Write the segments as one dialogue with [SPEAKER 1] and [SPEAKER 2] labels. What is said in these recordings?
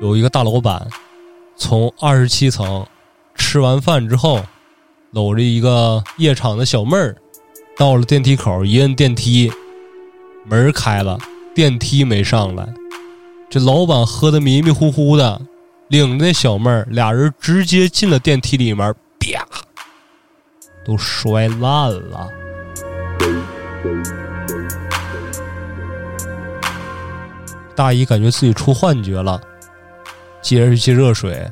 [SPEAKER 1] 有一个大老板从二十七层吃完饭之后，搂着一个夜场的小妹儿，到了电梯口一摁电梯，门开了，电梯没上来，这老板喝的迷迷糊糊的，领着那小妹儿俩人直接进了电梯里面，啪，都摔烂了。大姨感觉自己出幻觉了，接着去接热水。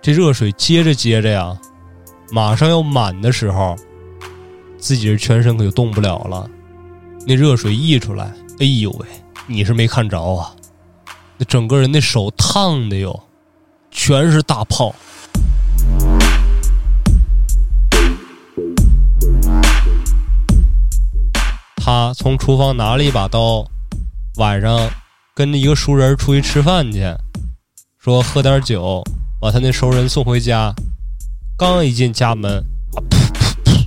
[SPEAKER 1] 这热水接着接着呀，马上要满的时候，自己这全身可就动不了了。那热水溢出来，哎呦喂！你是没看着啊？那整个人那手烫的哟，全是大泡。他从厨房拿了一把刀，晚上跟着一个熟人出去吃饭去，说喝点酒，把他那熟人送回家。刚一进家门，啊噗噗噗，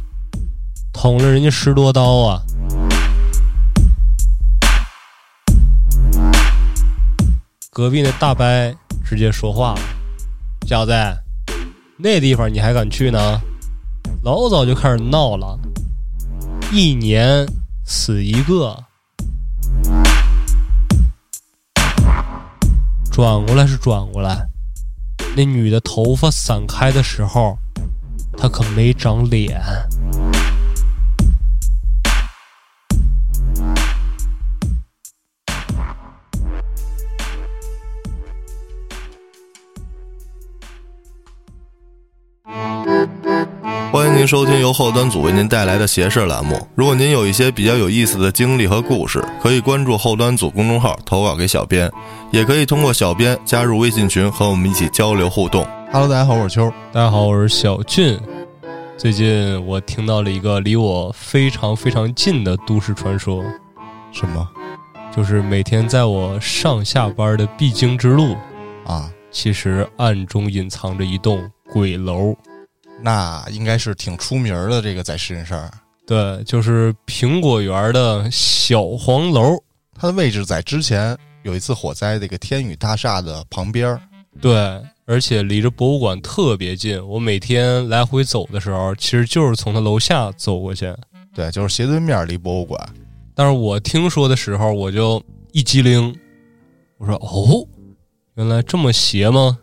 [SPEAKER 1] 捅了人家十多刀啊！隔壁那大伯直接说话了：“小子，那地方你还敢去呢？老早就开始闹了，一年死一个。”转过来是转过来，那女的头发散开的时候，她可没长脸。
[SPEAKER 2] 欢迎您收听由后端组为您带来的斜视栏目。如果您有一些比较有意思的经历和故事，可以关注后端组公众号投稿给小编，也可以通过小编加入微信群和我们一起交流互动。
[SPEAKER 3] Hello，大家好，我是秋。
[SPEAKER 1] 大家好，我是小俊。最近我听到了一个离我非常非常近的都市传说，
[SPEAKER 3] 什么
[SPEAKER 1] 就是每天在我上下班的必经之路，
[SPEAKER 3] 啊？
[SPEAKER 1] 其实暗中隐藏着一栋鬼楼。
[SPEAKER 3] 那应该是挺出名儿的，这个在深圳，
[SPEAKER 1] 对，就是苹果园的小黄楼。
[SPEAKER 3] 它的位置在之前有一次火灾这个天宇大厦的旁边儿。
[SPEAKER 1] 对，而且离着博物馆特别近。我每天来回走的时候，其实就是从它楼下走过去。
[SPEAKER 3] 对，就是斜对面离博物馆。
[SPEAKER 1] 但是我听说的时候，我就一激灵，我说：“哦，原来这么邪吗？”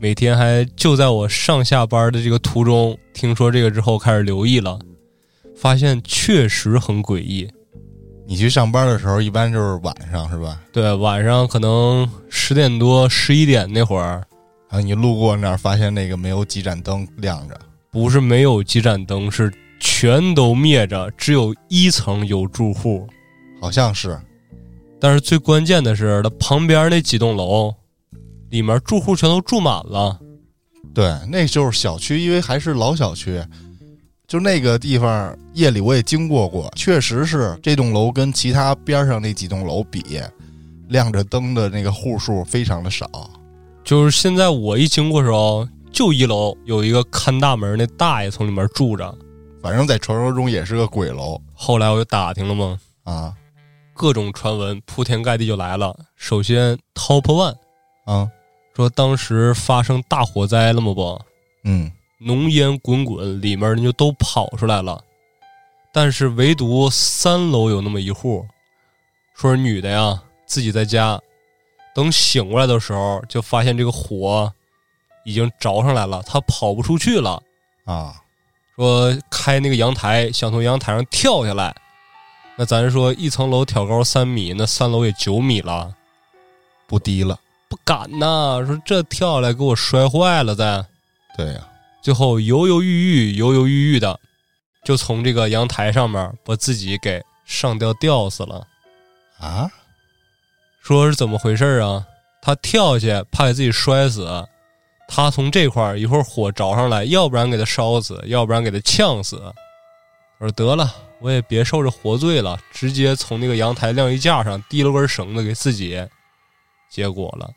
[SPEAKER 1] 每天还就在我上下班的这个途中，听说这个之后开始留意了，发现确实很诡异。
[SPEAKER 3] 你去上班的时候，一般就是晚上是吧？
[SPEAKER 1] 对，晚上可能十点多、十一点那会儿，
[SPEAKER 3] 然后你路过那儿，发现那个没有几盏灯亮着。
[SPEAKER 1] 不是没有几盏灯，是全都灭着，只有一层有住户。
[SPEAKER 3] 好像是
[SPEAKER 1] 但是最关键的是，它旁边那几栋楼里面住户全都住满了。
[SPEAKER 3] 对，那就是小区，因为还是老小区，就那个地方夜里我也经过过，确实是这栋楼跟其他边上那几栋楼比，亮着灯的那个户数非常的少。
[SPEAKER 1] 就是现在我一经过的时候，就一楼有一个看大门那大爷从里面住着。
[SPEAKER 3] 反正，在传说中也是个鬼楼
[SPEAKER 1] 后来我就打听了吗，
[SPEAKER 3] 啊
[SPEAKER 1] 各种传闻铺天盖地就来了。首先，Top One
[SPEAKER 3] 啊
[SPEAKER 1] 说当时发生大火灾了嘛不？
[SPEAKER 3] 嗯
[SPEAKER 1] 浓烟滚滚，里面人就都跑出来了，但是唯独三楼有那么一户，说是女的呀，自己在家，等醒过来的时候，就发现这个火已经着上来了，她跑不出去了。
[SPEAKER 3] 啊
[SPEAKER 1] 说开那个阳台，想从阳台上跳下来，那咱说一层楼挑高三米，那三楼也九米了，
[SPEAKER 3] 不低了。
[SPEAKER 1] 不敢呐。说这跳下来给我摔坏了再。
[SPEAKER 3] 对呀、
[SPEAKER 1] 最后犹犹豫豫、犹犹豫豫的，就从这个阳台上面把自己给上吊吊死了。
[SPEAKER 3] 啊，
[SPEAKER 1] 说是怎么回事啊？他跳下去怕给自己摔死，他从这块儿一会儿火着上来，要不然给他烧死，要不然给他呛死。我说得了，我也别受这活罪了，直接从那个阳台晾衣架上提了根绳子给自己结果了。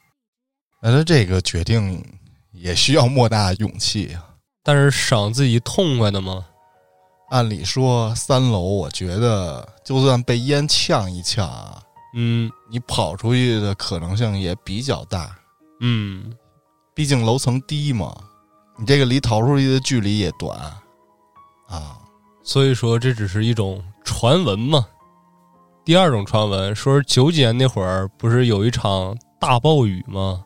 [SPEAKER 3] 那他这个决定也需要莫大勇气啊。
[SPEAKER 1] 但是赏自己痛快的吗？
[SPEAKER 3] 按理说，三楼我觉得就算被烟呛一呛啊，
[SPEAKER 1] 嗯，
[SPEAKER 3] 你跑出去的可能性也比较大。
[SPEAKER 1] 嗯，
[SPEAKER 3] 毕竟楼层低嘛，你这个离逃出去的距离也短啊。
[SPEAKER 1] 所以说这只是一种传闻嘛。第二种传闻说是九几年那会儿不是有一场大暴雨吗？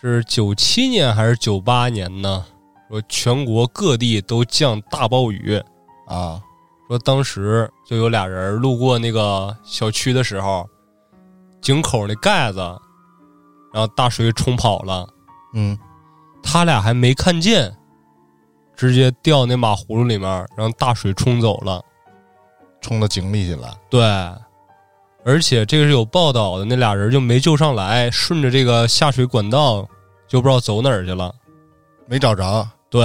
[SPEAKER 1] 是九七年还是九八年呢？说全国各地都降大暴雨
[SPEAKER 3] 啊。
[SPEAKER 1] 说当时就有俩人路过那个小区的时候，井口那盖子，然后大水冲跑了。
[SPEAKER 3] 嗯，
[SPEAKER 1] 他俩还没看见，直接掉那马葫芦里面，让大水冲走了，
[SPEAKER 3] 冲到井里去了。
[SPEAKER 1] 对，而且这个是有报道的，那俩人就没救上来，顺着这个下水管道就不知道走哪儿去了，
[SPEAKER 3] 没找着。
[SPEAKER 1] 对，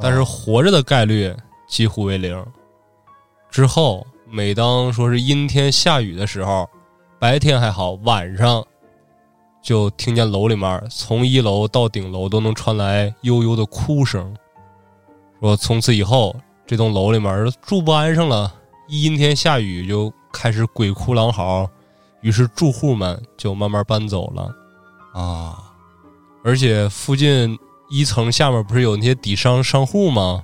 [SPEAKER 1] 但是活着的概率几乎为零。之后，每当说是阴天下雨的时候，白天还好，晚上就听见楼里面从一楼到顶楼都能传来悠悠的哭声。说从此以后，这栋楼里面住不安生了，一阴天下雨就开始鬼哭狼嚎，于是住户们就慢慢搬走了。
[SPEAKER 3] 啊，
[SPEAKER 1] 而且附近一层下面不是有那些底商商户吗？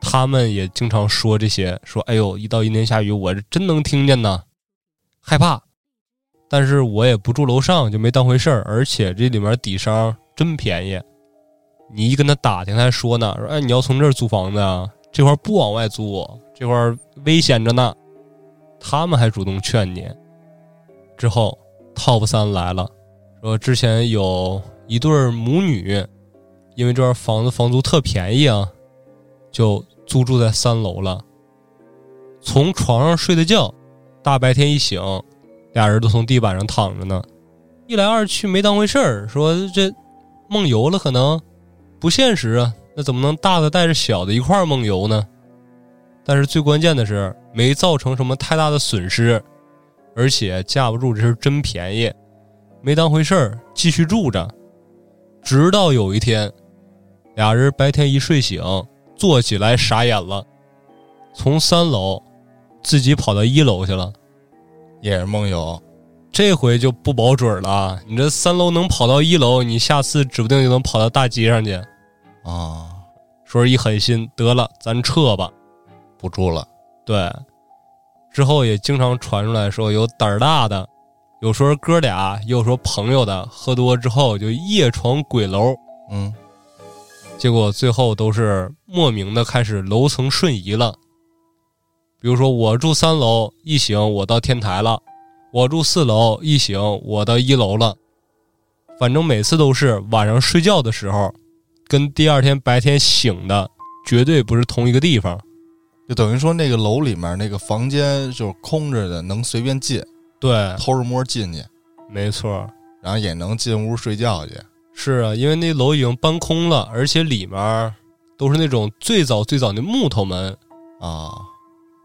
[SPEAKER 1] 他们也经常说这些，说：“哎呦，一到阴天下雨，我这真能听见呢，害怕。”但是我也不住楼上，就没当回事儿。而且这里面底商真便宜，你一跟他打听，他还说呢：“说哎，你要从这儿租房子啊？这块不往外租，这块危险着呢。”他们还主动劝你。之后，Top 三来了，说之前有一对母女，因为这房子房租特便宜啊，就。租住在三楼了，从床上睡的觉，大白天一醒，俩人都从地板上躺着呢。一来二去没当回事儿，说这梦游了，可能不现实啊。那怎么能大的带着小的一块梦游呢？但是最关键的是没造成什么太大的损失，而且架不住这是真便宜，没当回事儿，继续住着。直到有一天，俩人白天一睡醒。坐起来傻眼了，从三楼自己跑到一楼去了，
[SPEAKER 3] 也是梦游。
[SPEAKER 1] 这回就不保准了。你这三楼能跑到一楼，你下次指不定就能跑到大街上去
[SPEAKER 3] 啊！
[SPEAKER 1] 说是一狠心，得了，咱撤吧，
[SPEAKER 3] 不住了。
[SPEAKER 1] 对，之后也经常传出来说有胆儿大的，有说哥俩，有说朋友的，喝多之后就夜闯鬼楼。
[SPEAKER 3] 嗯。
[SPEAKER 1] 结果最后都是莫名的开始楼层瞬移了，比如说我住三楼，一醒我到天台了；我住四楼，一醒我到一楼了。反正每次都是晚上睡觉的时候，跟第二天白天醒的绝对不是同一个地方。
[SPEAKER 3] 就等于说那个楼里面那个房间就是空着的，能随便进，
[SPEAKER 1] 对，
[SPEAKER 3] 偷着摸进去，
[SPEAKER 1] 没错，
[SPEAKER 3] 然后也能进屋睡觉去。
[SPEAKER 1] 是啊，因为那楼已经搬空了，而且里面都是那种最早最早的木头门
[SPEAKER 3] 啊，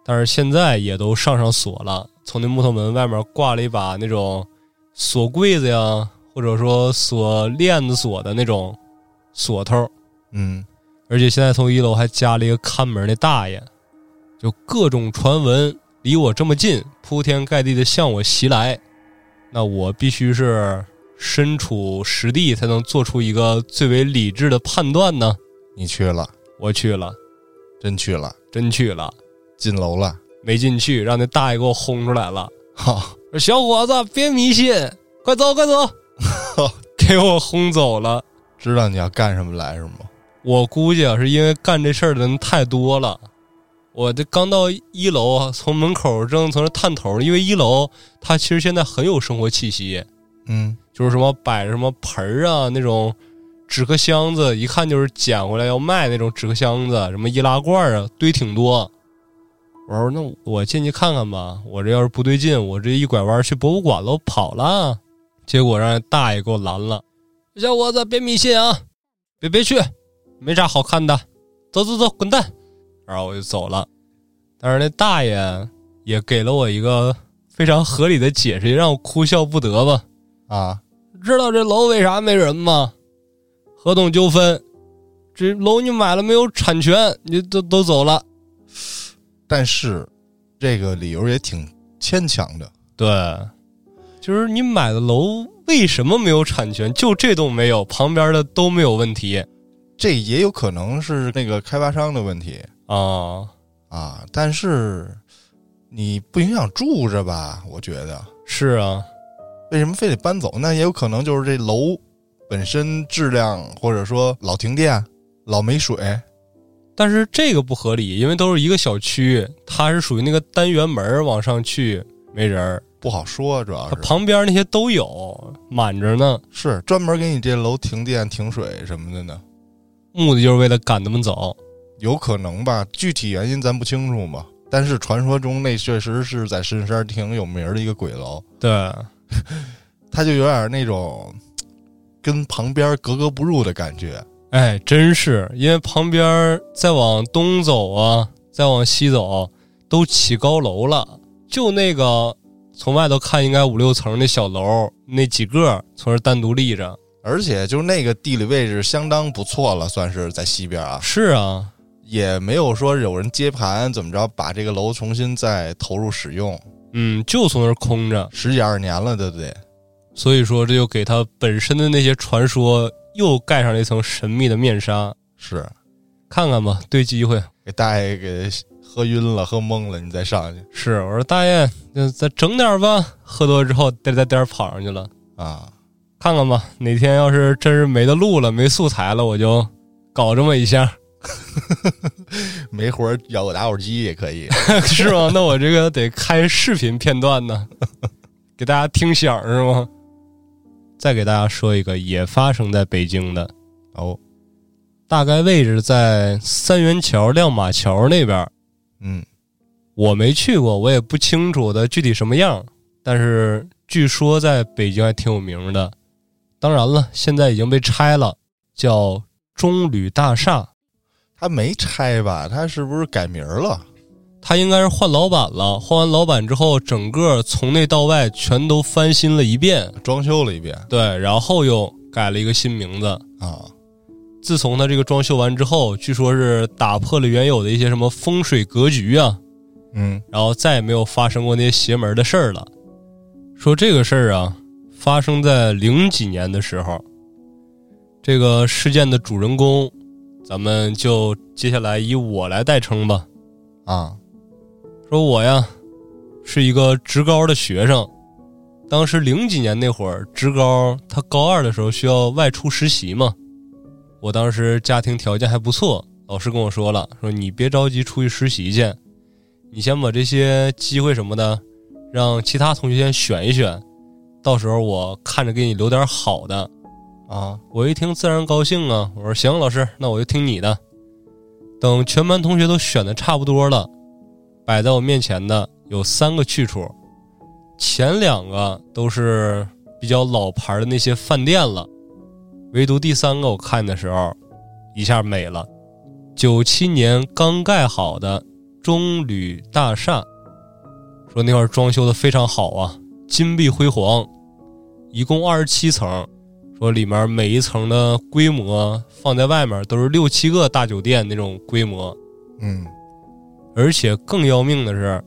[SPEAKER 1] 但是现在也都上上锁了。从那木头门外面挂了一把那种锁柜子呀，或者说锁链子锁的那种锁头。
[SPEAKER 3] 嗯，
[SPEAKER 1] 而且现在从一楼还加了一个看门的大爷，就各种传闻离我这么近，铺天盖地的向我袭来，那我必须是。身处实地才能做出一个最为理智的判断呢。
[SPEAKER 3] 你去了，
[SPEAKER 1] 我去了，
[SPEAKER 3] 真去了，
[SPEAKER 1] 真去了，
[SPEAKER 3] 进楼了，
[SPEAKER 1] 没进去，让那大爷给我轰出来了。
[SPEAKER 3] 哈，
[SPEAKER 1] 小伙子别迷信，快走快走，给我轰走了。
[SPEAKER 3] 知道你要干什么来是吗？
[SPEAKER 1] 我估计啊，是因为干这事儿的人太多了。我这刚到一楼，从门口正从这探头，因为一楼它其实现在很有生活气息。
[SPEAKER 3] 嗯。
[SPEAKER 1] 就是什么摆着什么盆儿啊，那种纸壳箱子，一看就是捡回来要卖那种纸壳箱子，什么易拉罐啊，堆挺多。我说那我进去看看吧。我这要是不对劲，我这一拐弯去博物馆了，我跑了。结果让大爷给我拦了。小伙子，别迷信啊，别别去，没啥好看的。走走走，滚蛋！然后我就走了。但是那大爷也给了我一个非常合理的解释，让我哭笑不得吧。
[SPEAKER 3] 啊。
[SPEAKER 1] 知道这楼为啥没人吗？合同纠纷，这楼你买了没有产权？你都都走了。
[SPEAKER 3] 但是，这个理由也挺牵强的。
[SPEAKER 1] 对，就是你买的楼为什么没有产权？就这栋没有，旁边的都没有问题
[SPEAKER 3] 这也有可能是那个开发商的问题
[SPEAKER 1] 啊？
[SPEAKER 3] 啊，但是你不影响住着吧？我觉得
[SPEAKER 1] 是啊，
[SPEAKER 3] 为什么非得搬走？那也有可能就是这楼本身质量，或者说老停电、老没水。
[SPEAKER 1] 但是这个不合理，因为都是一个小区，它是属于那个单元门往上去没人儿，
[SPEAKER 3] 不好说，主要
[SPEAKER 1] 它
[SPEAKER 3] 是
[SPEAKER 1] 旁边那些都有满着呢，
[SPEAKER 3] 是专门给你这楼停电、停水什么的呢，
[SPEAKER 1] 目的就是为了赶他们走。
[SPEAKER 3] 有可能吧？具体原因咱不清楚嘛。但是传说中那确实是在深山挺有名儿的一个鬼楼，
[SPEAKER 1] 对，
[SPEAKER 3] 它就有点那种跟旁边格格不入的感觉。
[SPEAKER 1] 哎，真是，因为旁边再往东走啊，再往西走，都起高楼了。就那个从外头看应该五六层那小楼，那几个从这单独立着。
[SPEAKER 3] 而且就那个地理位置相当不错了，算是在西边啊，
[SPEAKER 1] 是啊，
[SPEAKER 3] 也没有说有人接盘怎么着把这个楼重新再投入使用，
[SPEAKER 1] 嗯，就从那儿空着，
[SPEAKER 3] 十几二十年了，对不对？
[SPEAKER 1] 所以说这就给他本身的那些传说又盖上了一层神秘的面纱。
[SPEAKER 3] 是
[SPEAKER 1] 看看吧，对机会。
[SPEAKER 3] 给大爷给喝晕了、喝懵了，你再上去
[SPEAKER 1] 是，我说大爷，那再整点吧。喝多之后，颠颠颠跑上去了。
[SPEAKER 3] 啊！
[SPEAKER 1] 看看吧，哪天要是真是没得录了、没素材了，我就搞这么一下，
[SPEAKER 3] 没活儿咬个打火机也可以。
[SPEAKER 1] 是吗？那我这个得开视频片段呢，给大家听响是吗？再给大家说一个，也发生在北京的，
[SPEAKER 3] 哦，
[SPEAKER 1] 大概位置在三元桥亮马桥那边。
[SPEAKER 3] 嗯，
[SPEAKER 1] 我没去过，我也不清楚的具体什么样，但是据说在北京还挺有名的。当然了，现在已经被拆了，叫中旅大厦。
[SPEAKER 3] 他没拆吧？他是不是改名儿了？
[SPEAKER 1] 他应该是换老板了，换完老板之后，整个从内到外全都翻新了一遍。
[SPEAKER 3] 装修了一遍
[SPEAKER 1] 对，然后又改了一个新名字。
[SPEAKER 3] 啊？
[SPEAKER 1] 自从他这个装修完之后，据说是打破了原有的一些什么风水格局啊，
[SPEAKER 3] 嗯
[SPEAKER 1] 然后再也没有发生过那些邪门的事儿了。说这个事儿啊，发生在零几年的时候。这个事件的主人公，咱们就接下来以我来代称吧。
[SPEAKER 3] 啊
[SPEAKER 1] 说我呀，是一个职高的学生。当时零几年那会儿，职高他高二的时候需要外出实习嘛。我当时家庭条件还不错，老师跟我说了，说你别着急出去实习去，你先把这些机会什么的，让其他同学先选一选，到时候我看着给你留点好的。
[SPEAKER 3] 啊
[SPEAKER 1] 我一听自然高兴啊，我说行，老师，那我就听你的。等全班同学都选的差不多了，摆在我面前的有三个去处，前两个都是比较老牌的那些饭店了，唯独第三个我看的时候，一下美了，九七年刚盖好的中旅大厦，说那块装修的非常好啊，金碧辉煌，一共二十七层。说里面每一层的规模放在外面都是六七个大酒店那种规模，
[SPEAKER 3] 嗯
[SPEAKER 1] 而且更要命的是，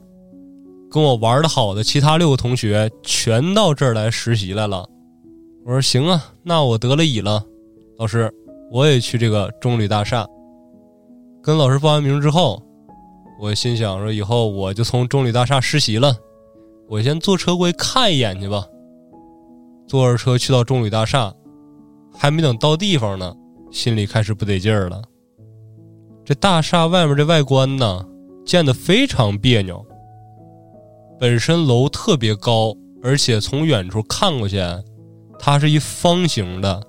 [SPEAKER 1] 跟我玩的好的其他六个同学全到这儿来实习来了。我说行啊，那我得了乙了，老师，我也去这个中旅大厦。跟老师报完名之后，我心想说以后我就从中旅大厦实习了，我先坐车过去看一眼去吧。坐着车去到中旅大厦，还没等到地方呢，心里开始不得劲儿了。这大厦外面这外观呢，建得非常别扭。本身楼特别高，而且从远处看过去，它是一方形的，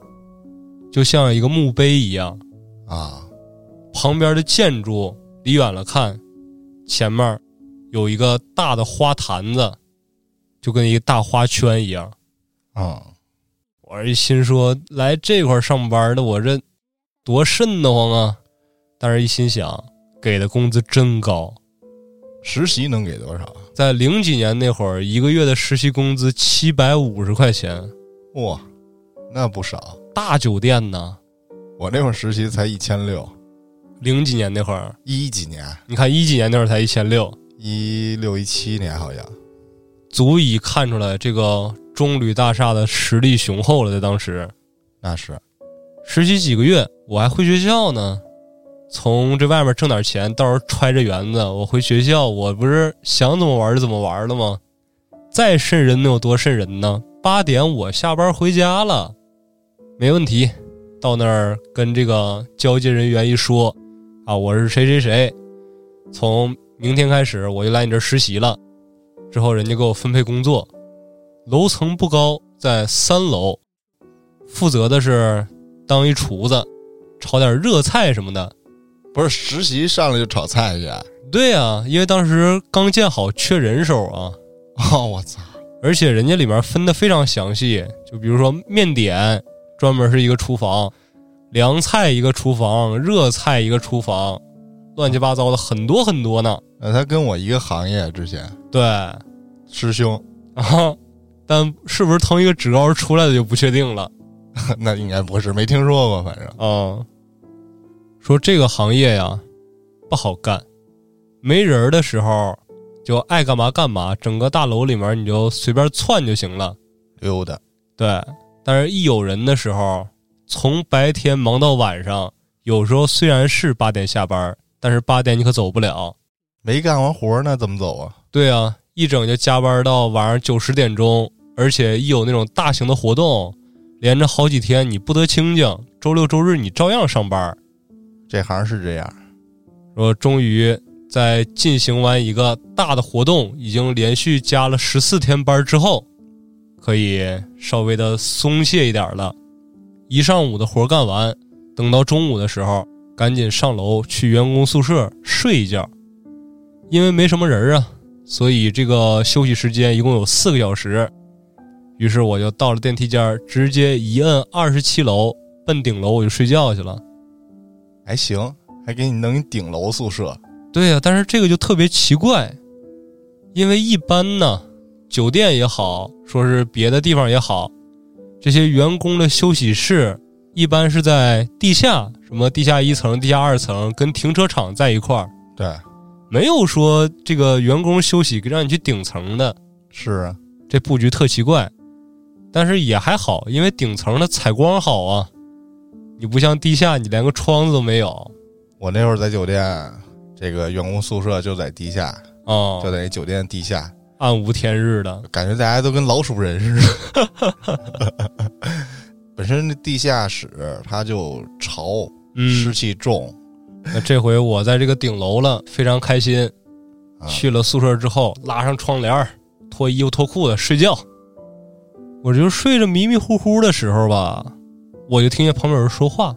[SPEAKER 1] 就像一个墓碑一样。
[SPEAKER 3] 啊
[SPEAKER 1] 旁边的建筑离远了看，前面有一个大的花坛子，就跟一个大花圈一样。
[SPEAKER 3] 啊
[SPEAKER 1] 我一心说，来这块儿上班的我这多瘆得慌啊！但是一心想，给的工资真高，
[SPEAKER 3] 实习能给多少？
[SPEAKER 1] 在零几年那会儿，一个月的实习工资七百五十块钱，
[SPEAKER 3] 哇，那不少。
[SPEAKER 1] 大酒店呢。
[SPEAKER 3] 我那会儿实习才一千六，
[SPEAKER 1] 零几年那会儿，
[SPEAKER 3] 一几年，
[SPEAKER 1] 你看一几年那会儿才一千六，
[SPEAKER 3] 一六一七年好像。
[SPEAKER 1] 足以看出来这个中旅大厦的实力雄厚了，在当时
[SPEAKER 3] 那是
[SPEAKER 1] 实习几个月，我还回学校呢。从这外面挣点钱，到时候揣着园子，我回学校，我不是想怎么玩就怎么玩了吗？再瘆人能有多瘆人呢？八点我下班回家了，没问题。到那儿跟这个交接人员一说，啊，我是谁谁谁，从明天开始我就来你这实习了。之后人家给我分配工作，楼层不高，在三楼，负责的是当一厨子，炒点热菜什么的。
[SPEAKER 3] 不是实习上来就炒菜去？
[SPEAKER 1] 对呀、因为当时刚建好，缺人手啊，
[SPEAKER 3] 哦，我操！
[SPEAKER 1] 而且人家里面分的非常详细，就比如说面点专门是一个厨房，凉菜一个厨房，热菜一个厨房，乱七八糟的很多很多呢。
[SPEAKER 3] 呃，他跟我一个行业之前
[SPEAKER 1] 对
[SPEAKER 3] 师兄，
[SPEAKER 1] 啊，但是不是同一个职高出来的就不确定了
[SPEAKER 3] 那应该不是，没听说过，反正
[SPEAKER 1] 啊。说这个行业呀不好干，没人的时候就爱干嘛干嘛，整个大楼里面你就随便窜就行了。
[SPEAKER 3] 溜达。
[SPEAKER 1] 对，但是一有人的时候，从白天忙到晚上，有时候虽然是八点下班，但是八点你可走不了。
[SPEAKER 3] 没干完活呢，怎么走啊？
[SPEAKER 1] 对啊，一整就加班到晚上九十点钟，而且一有那种大型的活动，连着好几天你不得清静，周六周日你照样上班。
[SPEAKER 3] 这行是这样，
[SPEAKER 1] 说终于在进行完一个大的活动，已经连续加了十四天班之后，可以稍微的松懈一点了。一上午的活干完，等到中午的时候，赶紧上楼去员工宿舍睡一觉，因为没什么人啊，所以这个休息时间一共有四个小时。于是我就到了电梯间，直接一摁二十七楼，奔顶楼我就睡觉去了。
[SPEAKER 3] 还行，还给你弄一顶楼宿舍。
[SPEAKER 1] 对呀、但是这个就特别奇怪，因为一般呢，酒店也好，说是别的地方也好，这些员工的休息室一般是在地下，什么地下一层、地下二层，跟停车场在一块儿，
[SPEAKER 3] 对，
[SPEAKER 1] 没有说这个员工休息让你去顶层的，
[SPEAKER 3] 是啊，
[SPEAKER 1] 这布局特奇怪。但是也还好，因为顶层的采光好啊，你不像地下，你连个窗子都没有
[SPEAKER 3] 我那会儿在酒店，这个员工宿舍就在地下，
[SPEAKER 1] 哦，
[SPEAKER 3] 就在酒店地下，
[SPEAKER 1] 暗无天日的。
[SPEAKER 3] 感觉大家都跟老鼠人似的。本身这地下室它就潮，
[SPEAKER 1] 嗯，
[SPEAKER 3] 湿气重，
[SPEAKER 1] 那这回我在这个顶楼了，非常开心。
[SPEAKER 3] 啊
[SPEAKER 1] 去了宿舍之后，拉上窗帘，脱衣服脱裤子睡觉。我就睡着迷迷糊糊的时候吧，我就听见旁边有人说话，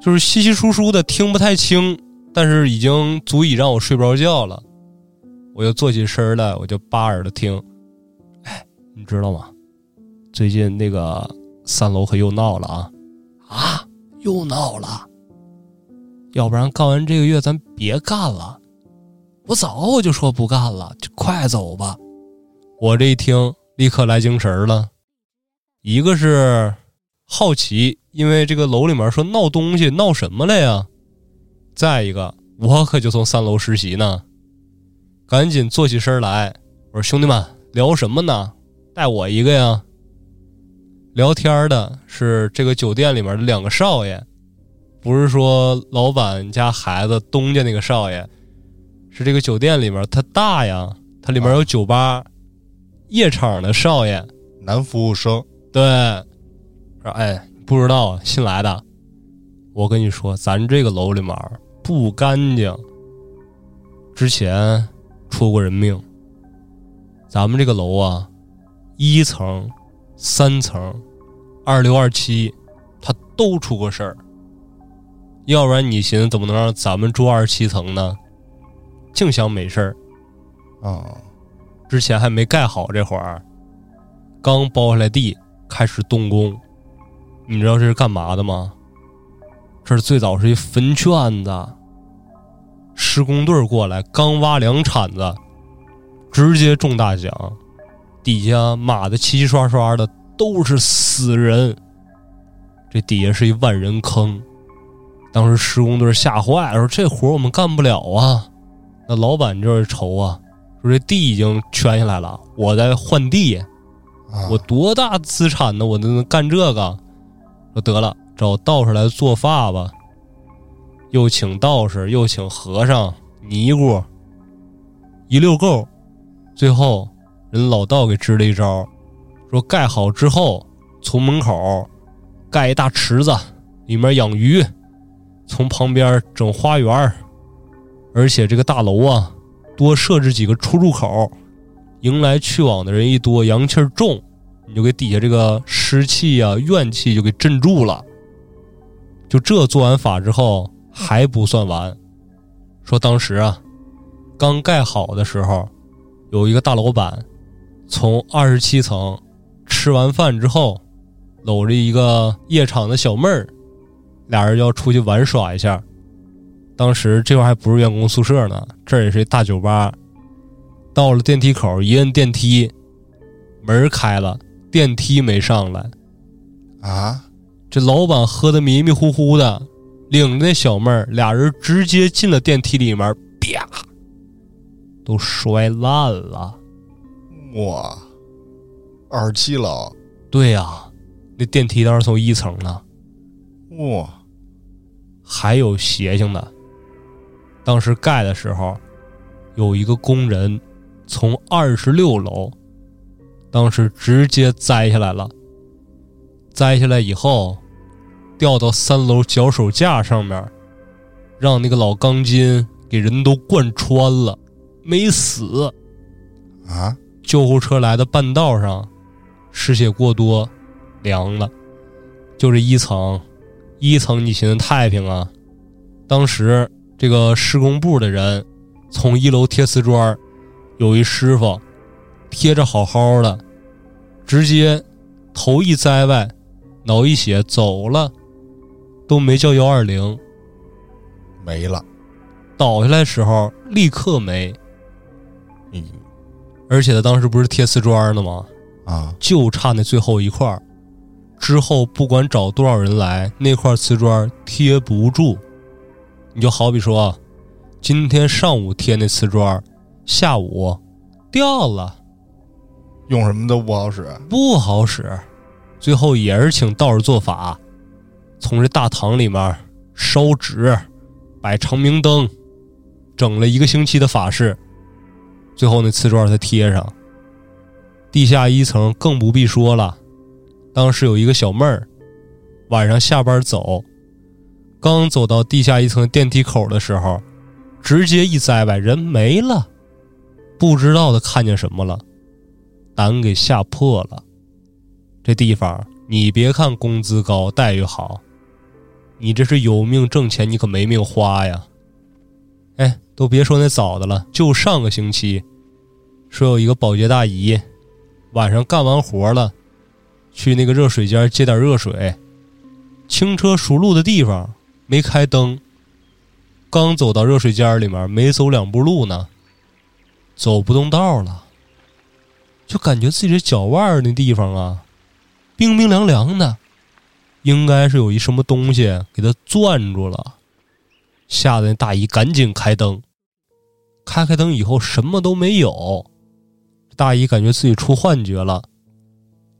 [SPEAKER 1] 就是稀稀疏疏的，听不太清，但是已经足以让我睡不着觉了。我就坐起身来，我就扒耳朵听。哎，你知道吗？最近那个三楼可又闹了啊！啊，又闹了。要不然干完这个月咱别干了。我早我就说不干了，就快走吧。我这一听，立刻来精神了。一个是好奇，因为这个楼里面说闹东西，闹什么了呀？再一个，我可就从三楼实习呢，赶紧坐起身来。我说兄弟们，聊什么呢？带我一个呀。聊天的是这个酒店里面的两个少爷，不是说老板家孩子东家那个少爷，是这个酒店里面他大呀，它里面有酒吧、夜场的少爷。
[SPEAKER 3] 男服务生
[SPEAKER 1] 对，说哎，不知道啊，新来的。我跟你说，咱这个楼里面不干净，之前出过人命。咱们这个楼啊，一层、三层、二六、二七，他都出过事儿。要不然你寻思怎么能让咱们住二十七层呢？净想没事儿。
[SPEAKER 3] 啊，
[SPEAKER 1] 之前还没盖好这会儿，刚包下来地，开始动工。你知道这是干嘛的吗？这是最早是一坟圈子，施工队过来刚挖两铲子，直接中大奖，底下码的齐齐刷刷的都是死人，这底下是一万人坑。当时施工队吓坏了，说这活我们干不了啊。那老板就是愁啊，说这地已经圈下来了，我在换地，
[SPEAKER 3] 啊
[SPEAKER 1] 我多大资产呢？我都能干这个？说得了，找道士来做法吧。又请道士，又请和尚、尼姑，一溜够。最后，人老道给支了一招，说盖好之后，从门口盖一大池子，里面养鱼，从旁边整花园儿而且这个大楼啊，多设置几个出入口，迎来去往的人一多，阳气重，你就给底下这个湿气啊、怨气就给镇住了。就这做完法之后还不算完，说当时啊，刚盖好的时候，有一个大老板从二十七层吃完饭之后，搂着一个夜场的小妹儿，俩人要出去玩耍一下。当时这块还不是员工宿舍呢，这也是一大酒吧。到了电梯口，一摁电梯，门开了，电梯没上来。
[SPEAKER 3] 啊，
[SPEAKER 1] 这老板喝的迷迷糊糊的，领着那小妹儿，俩人直接进了电梯里面，啪，都摔烂了。
[SPEAKER 3] 哇，二十七楼，
[SPEAKER 1] 对呀、那电梯当时从一层呢，
[SPEAKER 3] 哇，
[SPEAKER 1] 还有邪性的。当时盖的时候，有一个工人从二十六楼，当时直接栽下来了。栽下来以后，掉到三楼脚手架上面，让那个老钢筋给人都贯穿了，没死。
[SPEAKER 3] 啊，
[SPEAKER 1] 救护车来的半道上，失血过多，凉了。就这一层，一层你寻思太平啊？当时这个施工部的人从一楼贴瓷砖，有一师傅贴着好好的，直接头一栽歪，脑一血走了，都没叫幺二零，
[SPEAKER 3] 没了，
[SPEAKER 1] 倒下来时候立刻没。
[SPEAKER 3] 嗯
[SPEAKER 1] 而且他当时不是贴瓷砖的吗？
[SPEAKER 3] 啊，
[SPEAKER 1] 就差那最后一块儿，之后不管找多少人来，那块瓷砖贴不住。你就好比说，今天上午贴那瓷砖，下午掉了，
[SPEAKER 3] 用什么都不好使，
[SPEAKER 1] 不好使。最后也是请道士做法，从这大堂里面烧纸，摆长明灯，整了一个星期的法事，最后那瓷砖才贴上。地下一层更不必说了，当时有一个小妹儿，晚上下班走，刚走到地下一层电梯口的时候，直接一栽歪，人没了，不知道他看见什么了，胆给吓破了。这地方你别看工资高，待遇好，你这是有命挣钱，你可没命花呀。哎，都别说那早的了，就上个星期，说有一个保洁大姨，晚上干完活了，去那个热水间接点热水，轻车熟路的地方没开灯，刚走到热水间里面，没走两步路呢，走不动道了，就感觉自己的脚腕那地方啊，冰冰凉凉的，应该是有一什么东西给他攥住了，吓得那大姨赶紧开灯，开开灯以后什么都没有，大姨感觉自己出幻觉了，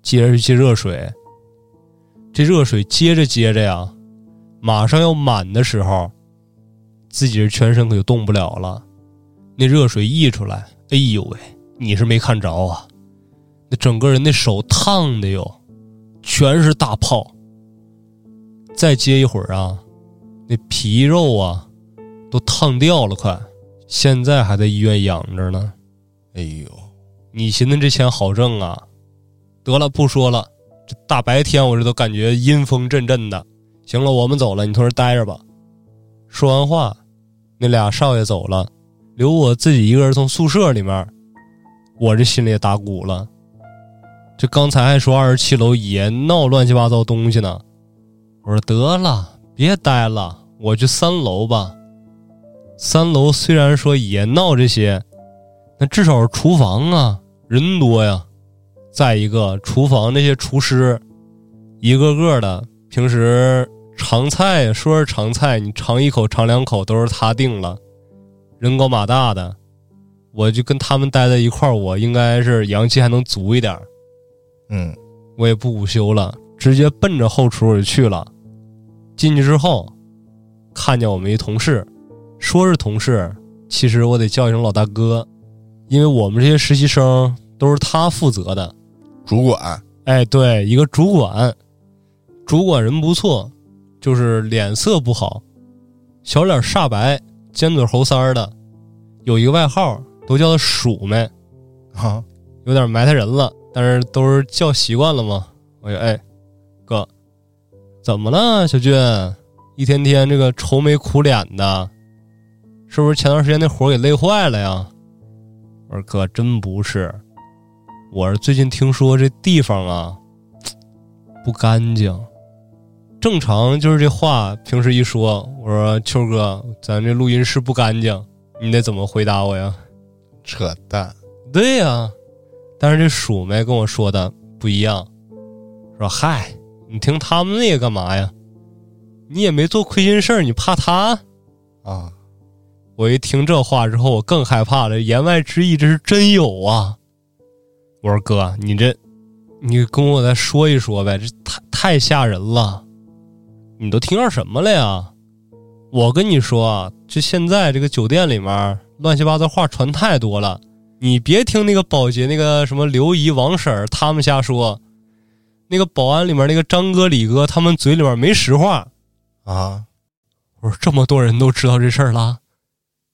[SPEAKER 1] 接着接热水，这热水接着接着呀，马上要满的时候，自己这全身可就动不了了，那热水溢出来，哎呦喂，你是没看着啊，那整个人那手烫的哟，全是大泡。再接一会儿啊，那皮肉啊都烫掉了，快，现在还在医院养着呢。
[SPEAKER 3] 哎呦，
[SPEAKER 1] 你寻思这钱好挣啊？得了，不说了，这大白天我这都感觉阴风阵阵的。行了，我们走了，你从这待着吧。说完话，那俩少爷走了，留我自己一个人从宿舍里面，我这心里也打鼓了。这刚才还说二十七楼也闹乱七八糟东西呢，我说得了，别待了，我去三楼吧。三楼虽然说也闹这些，那至少是厨房啊，人多呀。再一个，厨房那些厨师，一个个的，平时尝菜说是尝菜，你尝一口尝两口都是他定了，人高马大的，我就跟他们待在一块儿，我应该是阳气还能足一点儿。
[SPEAKER 3] 嗯
[SPEAKER 1] 我也不午休了，直接奔着后厨我就去了。进去之后，看见我们一同事，说是同事，其实我得叫一声老大哥，因为我们这些实习生都是他负责的。
[SPEAKER 3] 主管
[SPEAKER 1] 哎，对，一个主管，主管人不错，就是脸色不好，小脸煞白，尖嘴猴腮儿的，有一个外号都叫他鼠妹，
[SPEAKER 3] 啊，
[SPEAKER 1] 有点埋汰人了，但是都是叫习惯了嘛。我说，哎，哥，怎么了，小俊？一天天这个愁眉苦脸的，是不是前段时间那活儿给累坏了呀？我说哥，真不是，我是最近听说这地方啊不干净。正常就是这话，平时一说，我说秋哥，咱这录音室不干净，你得怎么回答我呀？
[SPEAKER 3] 扯淡，
[SPEAKER 1] 对呀、但是这鼠妹跟我说的不一样，说嗨，你听他们那个干嘛呀？你也没做亏心事儿，你怕他？
[SPEAKER 3] 啊，
[SPEAKER 1] 我一听这话之后，我更害怕了。言外之意，这是真有啊！我说哥，你这，你跟我再说一说呗，这太太吓人了。你都听到什么了呀？我跟你说啊，这现在这个酒店里面乱七八糟话传太多了，你别听那个保洁那个什么刘姨、王婶儿他们瞎说，那个保安里面那个张哥、李哥他们嘴里面没实话。
[SPEAKER 3] 啊，
[SPEAKER 1] 我说这么多人都知道这事儿了，